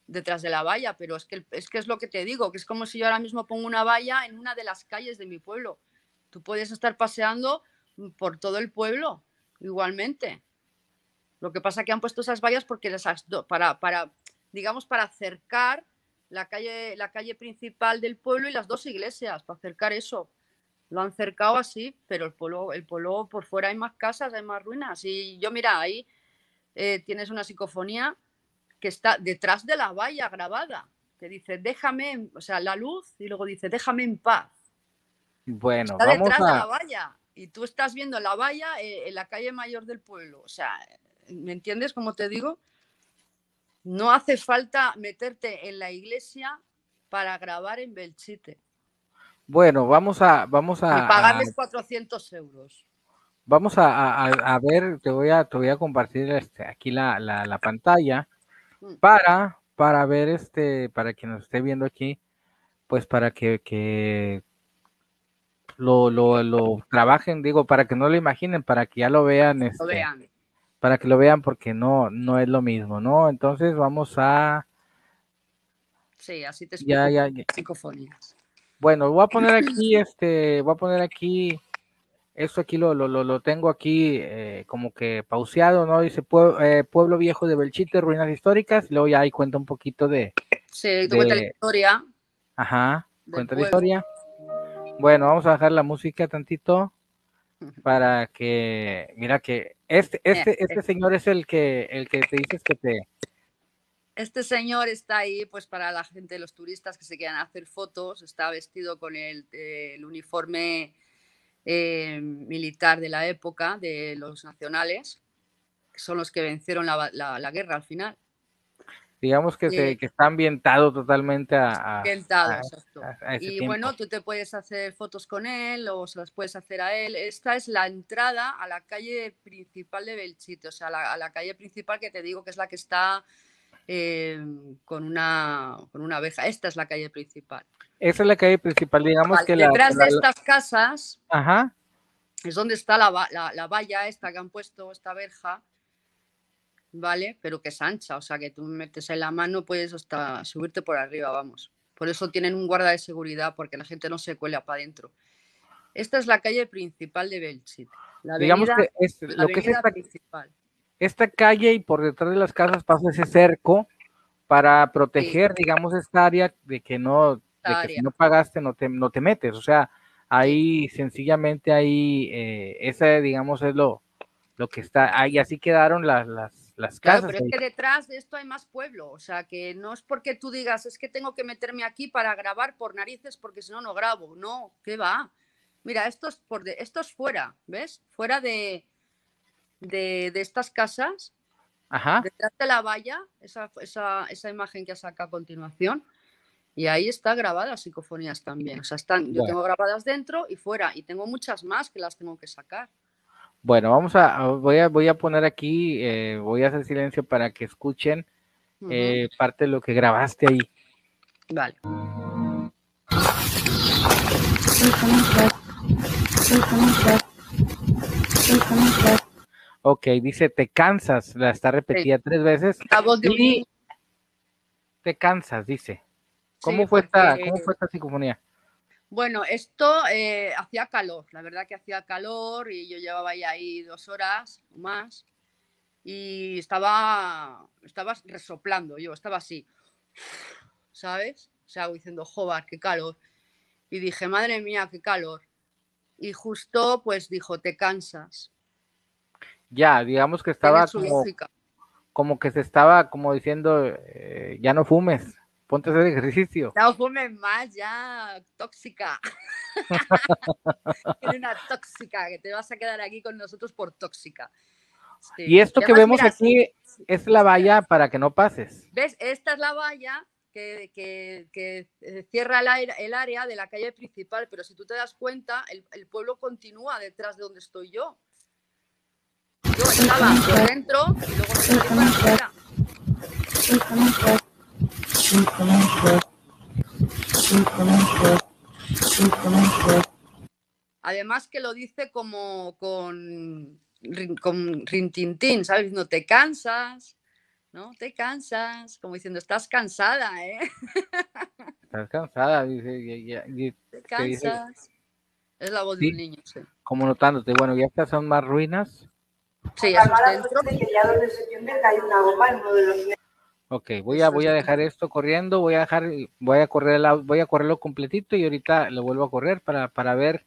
detrás de la valla, pero es que, es que es lo que te digo, que es como si yo ahora mismo pongo una valla en una de las calles de mi pueblo. Tú puedes estar paseando por todo el pueblo igualmente. Lo que pasa es que han puesto esas vallas porque esas para, para, digamos, para acercar la calle, la calle principal del pueblo y las dos iglesias, para acercar eso lo han cercado así, pero el pueblo, el pueblo por fuera hay más casas, hay más ruinas. Y yo, mira, ahí eh, tienes una psicofonía que está detrás de la valla grabada, que dice, déjame, o sea, la luz, y luego dice, déjame en paz. Bueno, está detrás de la valla. Y tú estás viendo la valla eh, en la calle mayor del pueblo. O sea, ¿me entiendes cómo te digo? No hace falta meterte en la iglesia para grabar en Belchite. Bueno, vamos a, vamos a. Y pagarles 400 euros. Vamos a, ver, te voy a, te voy a compartir este, aquí la, la, pantalla mm. para, para ver este, para quien nos esté viendo aquí, pues para que, que lo, lo, lo, trabajen, digo, para que no lo imaginen, para que ya lo vean, este, vean. para que lo vean porque no, no es lo mismo, ¿no? Entonces vamos a, Sí, así te explico. Ya, ya, ya. Psicofonías. Bueno, voy a poner aquí, este, voy a poner aquí, esto aquí lo, lo, lo, tengo aquí eh, como que pauseado, ¿no? Dice Pue- eh, Pueblo Viejo de Belchite, ruinas históricas, luego ya ahí cuenta un poquito de, Sí, te cuenta la De- historia. ajá, cuenta la pueblo. historia. Bueno, vamos a bajar la música tantito para que, mira que este, este, este señor es el que, el que te dices que te, Este señor está ahí, pues para la gente, los turistas que se quieran hacer fotos, está vestido con el, eh, el uniforme eh, militar de la época, de los nacionales, que son los que vencieron la, ba- la- la guerra al final. digamos que, se, que está ambientado totalmente a, Ambientado, a- exacto. a- a ese Y tiempo. bueno, tú te puedes hacer fotos con él o se las puedes hacer a él. Esta es la entrada a la calle principal de Belchite, o sea, la- a la calle principal que te digo que es la que está eh, con, una, con una abeja. Esta es la calle principal. Esa es la calle principal, digamos Vale, que la, Detrás la- de estas casas ajá, es donde está la, la- la valla esta que han puesto, esta verja, ¿vale? Pero que es ancha, o sea que tú metes en la mano, puedes hasta subirte por arriba, vamos. Por eso tienen un guarda de seguridad, porque la gente no se cuela para adentro. Esta es la calle principal de Belchite. La digamos que es, la lo que es esta, principal. Esta calle y por detrás de las casas pasa ese cerco para proteger, digamos, esta área de que no, de Esta que si área. no pagaste no te, no te metes, o sea, ahí sencillamente ahí, eh, esa digamos es lo, lo que está, ahí así quedaron las, las, las Claro, casas. pero es que detrás de esto hay más pueblo, o sea que no es porque tú digas, es que tengo que meterme aquí para grabar por narices porque si no, no grabo. No, ¿qué va? Mira, esto es, por de, esto es fuera, ¿ves? Fuera de, de, de estas casas, Ajá, detrás de la valla, esa, esa, esa imagen que has sacado a continuación, y ahí está grabadas psicofonías también. O sea, están, yo Bueno. tengo grabadas dentro y fuera, y tengo muchas más que las tengo que sacar. bueno, vamos a, voy a, voy a poner aquí, eh, voy a hacer silencio para que escuchen eh, parte de lo que grabaste ahí. Vale. Ok, dice, te cansas, la está repetida tres veces. La voz de un Y niño. te cansas, dice. ¿Cómo Sí, fue esta, cómo fue esta? Bueno, esto eh, hacía calor, la verdad que hacía calor y yo llevaba ahí, ahí dos horas o más y estaba, estaba resoplando, yo estaba así, ¿sabes? O sea, diciendo, joder, qué calor. Y dije, madre mía, qué calor. Y justo pues dijo, te cansas. Ya, digamos que estaba como, como que se estaba como diciendo, eh, ya no fumes, ponte a hacer ejercicio. No fumes más, ya, tóxica. Eres una tóxica, que te vas a quedar aquí con nosotros por tóxica. Sí. Y esto que además, vemos mira, aquí es la valla para que no pases. ¿Ves? Esta es la valla que, que- que, eh, cierra el, área de la calle principal, pero si tú te das cuenta, el, el pueblo continúa detrás de donde estoy yo. Yo estaba por dentro y luego me salí para afuera. Además que lo dice como con, con rintintín, ¿sabes? No te cansas, ¿no? Te cansas, como diciendo, estás cansada, ¿eh? Estás cansada, dice, ya- ya- Te ¿Qué dice? cansas. Es la voz de Sí. un niño, sí. como notándote. Bueno, ya estas son más ruinas. Sí, eso es mala dentro. suerte de que ya 2 de septiembre cae una bomba en uno de los Ok, voy a, voy a dejar esto corriendo, voy a dejar, voy a correr el au- voy a correrlo completito y ahorita lo vuelvo a correr para, para ver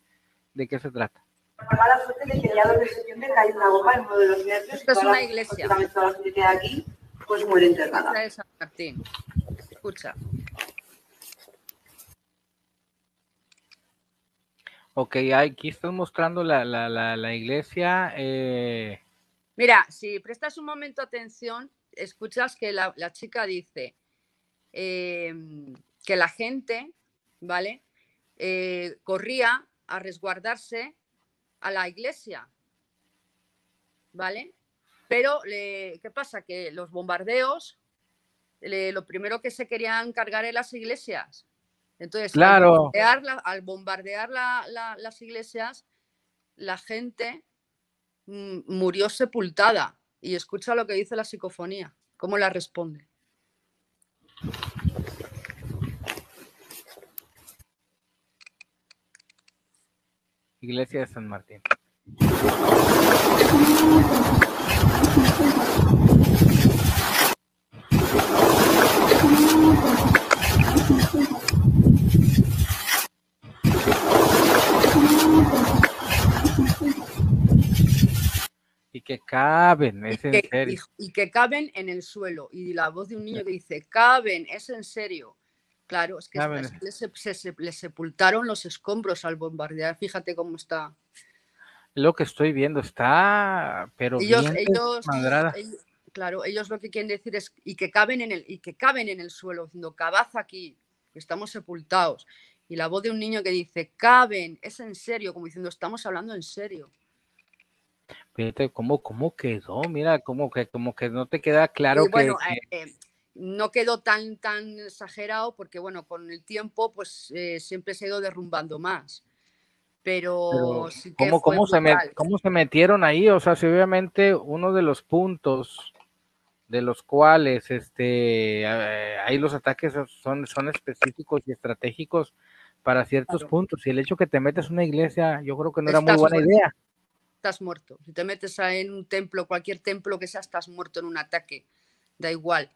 de qué se trata. La mala suerte de que ya 2 de septiembre cae una bomba en uno de los nervios. Esto es una la- iglesia. toda la gente que hay aquí, pues muere enterrada. Esta es San Martín. Escucha. Ok, aquí estás mostrando la, la, la, la iglesia. eh, Mira, si prestas un momento atención, escuchas que la, la chica dice eh, que la gente, ¿vale? Eh, corría a resguardarse a la iglesia, ¿vale? Pero, le- ¿qué pasa? Que los bombardeos, le- lo primero que se querían cargar en las iglesias. Entonces, al Claro. bombardear, la- al bombardear la- la- las iglesias, la gente Mm, murió sepultada. Y escucha lo que dice la psicofonía, cómo la responde. Iglesia de San Martín. Caben, es y en que, serio. y- y que caben en el suelo. Y la voz de un niño que dice, caben, es en serio. Claro, es que Caben. es que le, se- se- se- le sepultaron los escombros al bombardear. Fíjate cómo está. Lo que estoy viendo está, pero Ellos, bien ellos, claro, ellos lo que quieren decir es y que caben en el, y que caben en el suelo, diciendo, cabaz aquí, que estamos sepultados. Y la voz de un niño que dice, caben, es en serio, como diciendo, estamos hablando en serio. Fíjate cómo, cómo quedó, mira, como que, como que no te queda claro Y que, bueno, que- eh, eh, no quedó tan, tan exagerado porque, bueno, con el tiempo, pues eh, siempre se ha ido derrumbando más. Pero, pero sí que cómo, fue cómo se met- cómo se metieron ahí, o sea, si obviamente uno de los puntos de los cuales este eh, ahí los ataques son, son específicos y estratégicos para ciertos Claro. puntos. Y el hecho que te metes en una iglesia, yo creo que no era muy buena idea. Estás muerto. Si te metes en un templo, cualquier templo que sea, estás muerto en un ataque. Da igual.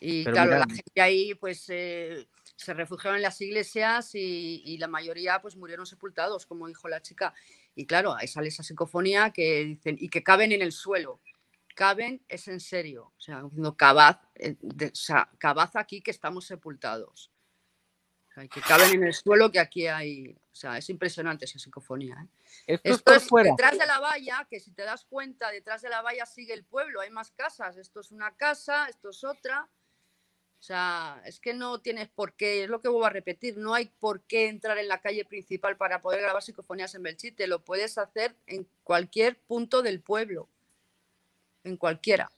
Y Pero claro, mira- la gente ahí pues eh, se refugiaron en las iglesias y, y la mayoría pues murieron sepultados, como dijo la chica. Y claro, ahí sale esa psicofonía que dicen, y que caben en el suelo. Caben es en serio. O sea, diciendo cabaz, eh, de- o sea, cabaz aquí que estamos sepultados. O sea, que caben en el suelo que aquí hay. O sea, es impresionante esa psicofonía. ¿eh? Esto, es fuera. detrás de la valla, que si te das cuenta, detrás de la valla sigue el pueblo, hay más casas. Esto es una casa, esto es otra. O sea, es que no tienes por qué, es lo que vuelvo a repetir, no hay por qué entrar en la calle principal para poder grabar psicofonías en Belchite, lo puedes hacer en cualquier punto del pueblo, en cualquiera.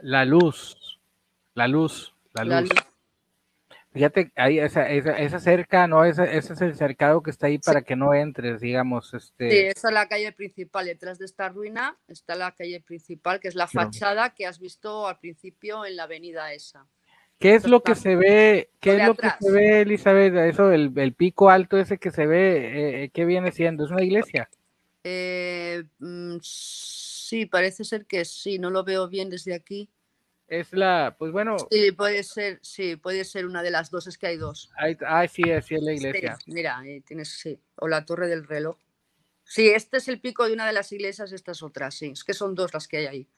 La luz, la luz, la La luz. Fíjate, ahí esa, esa, esa cerca, ¿no? Ese, ese es el cercado que está ahí para que no entres, digamos, Sí, este. esa es la calle principal. Detrás de esta ruina está la calle principal, que es la fachada que has visto al principio en la avenida esa. ¿Qué es lo que se ve? ¿Qué es lo que se ve, Elizabeth? Eso, el, el pico alto ese que se ve, eh, ¿qué viene siendo? ¿Es una iglesia? Eh, mm, sí, parece ser que sí, no lo veo bien desde aquí. Es la, pues bueno, Sí, puede ser, sí, puede ser una de las dos, es que hay dos. ahí, ah, sí, sí es la Sí, iglesia. mira, ahí tienes, sí, o la torre del reloj. Sí, este es el pico de una de las iglesias, esta es otra, sí, es que son dos las que hay ahí.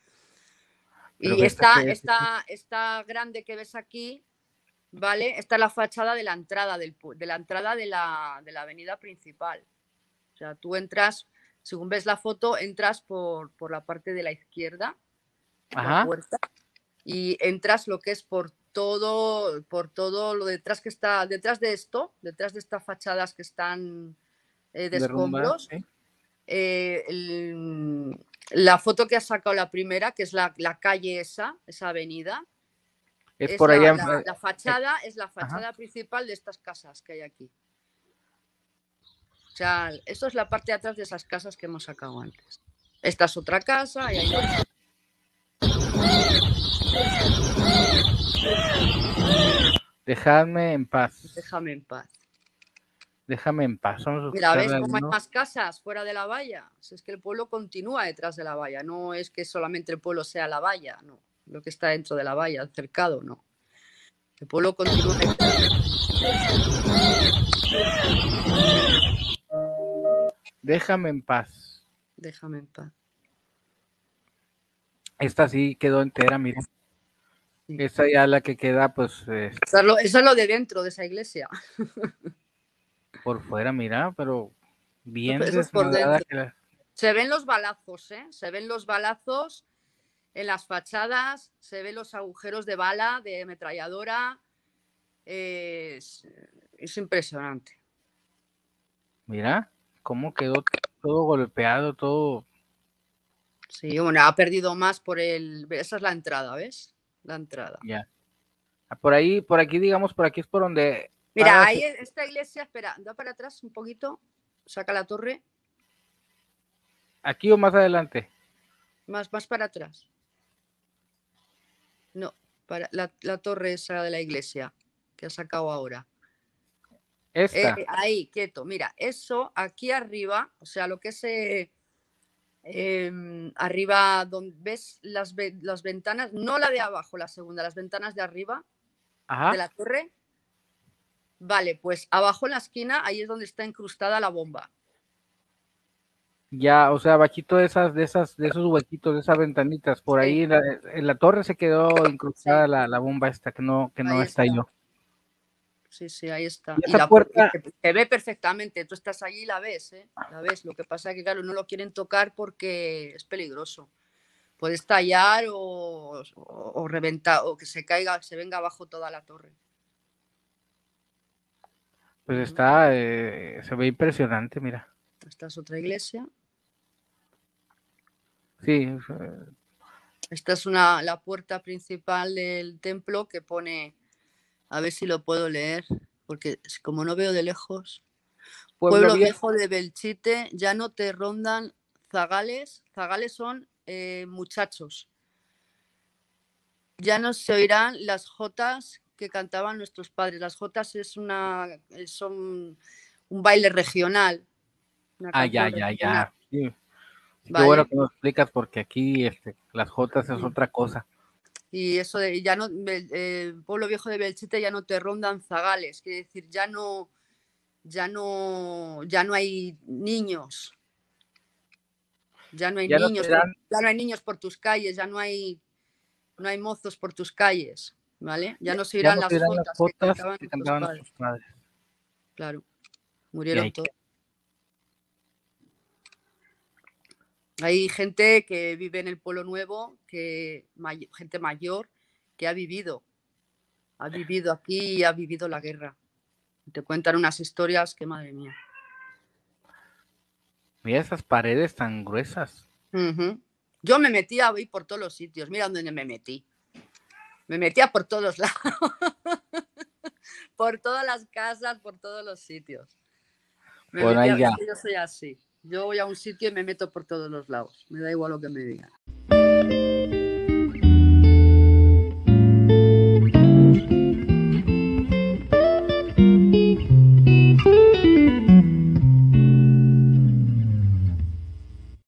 Pero Y esta, esta, esta grande que ves aquí, ¿vale? Esta es la fachada de la entrada, del, de la entrada de la, de la avenida principal. O sea, tú entras, según ves la foto, entras por, por la parte de la izquierda, la puerta, y entras lo que es por todo, por todo lo detrás que está, detrás de esto, detrás de estas fachadas que están eh, de escombros, eh, el- la foto que has sacado la primera, que es la, la calle esa, esa avenida, Es es por la, allá. la- eh, la fachada es la fachada principal de estas casas que hay aquí. O sea, esto es la parte de atrás de esas casas que hemos sacado antes. Esta es otra casa y hay otra. Dejadme en paz. Déjame en paz. Déjame en paz. Vamos a Mira, ¿ves cómo hay más casas fuera de la valla? Si es que el pueblo continúa detrás de la valla, no es que solamente el pueblo sea la valla, no. Lo que está dentro de la valla, el cercado, no. El pueblo continúa. Déjame en paz. Déjame en paz. Esta sí quedó entera, mira. Sí. Esta ya la que queda, pues, eh, Eso es, lo, eso es lo de dentro de esa iglesia. por fuera, mira, pero bien pero es por que la- Se ven los balazos, ¿eh? Se ven los balazos en las fachadas, se ven los agujeros de bala, de ametralladora. Es, es impresionante. Mira, cómo quedó todo golpeado, todo. Sí, bueno, ha perdido más por el. Esa es la entrada, ¿ves? La entrada. Ya. Ah, Por ahí, por aquí, digamos, por aquí es por donde. Mira, ahí esta iglesia, espera, da para atrás un poquito, saca la torre, Aquí o más adelante. más, más para atrás. No, para la, la torre esa de la iglesia. que ha sacado ahora. Esta. Eh, ahí, quieto. Mira, eso aquí arriba, o sea, lo que es eh, em, arriba, donde ves las, ve- las ventanas, no la de abajo, la segunda, las ventanas de arriba Ajá. de la torre. Vale, pues abajo en la esquina, ahí es donde está incrustada la bomba. Ya, o sea, bajito de esas, de esas, de esos huequitos, de esas ventanitas, por ahí en la, en la torre se quedó incrustada la, la bomba esta que no, que no está. yo. Sí, sí, ahí está. Y la puerta- se, se ve perfectamente. Tú estás allí y la ves, ¿eh? La ves. Lo que pasa es que, claro, no lo quieren tocar porque es peligroso. Puede estallar o, o, o reventar, o que se caiga, se venga abajo toda la torre. Pues está, eh, se ve impresionante, mira. Esta es otra iglesia. Sí, Esta es una, la puerta principal del templo que pone, a ver si lo puedo leer, porque como no veo de lejos. Pueblo Pueblo Viejo. de Belchite, ya no te rondan zagales. Zagales son eh, muchachos. Ya no se oirán las jotas que cantaban nuestros padres. Las jotas es una, eh, son un baile regional. Ah, ya, ya, regional. ya. Sí. Sí, Qué Vale. bueno que nos explicas porque aquí este, las jotas es otra cosa. Y eso de ya no, Bel- eh, pueblo viejo de Belchite ya no te rondan zagales, quiere decir, ya no, ya no, ya no hay niños. Ya no hay Ya niños, ya no hay niños por tus calles, ya no hay, no hay mozos por tus calles, ¿vale? Ya no se Ya irán no las las que cantaban que cantaban padres. Claro, murieron todos. Hay gente que vive en el Pueblo Nuevo, que may- gente mayor que ha vivido, ha vivido aquí y ha vivido la guerra. Te cuentan unas historias que madre mía. Mira esas paredes tan gruesas. Yo me metía ahí por todos los sitios. Mira dónde me metí. Me metía por todos lados. por todas las casas, por todos los sitios. Me Bueno, ahí metía- ya. yo soy así. Yo voy a un sitio y me meto por todos los lados. Me da igual lo que me digan.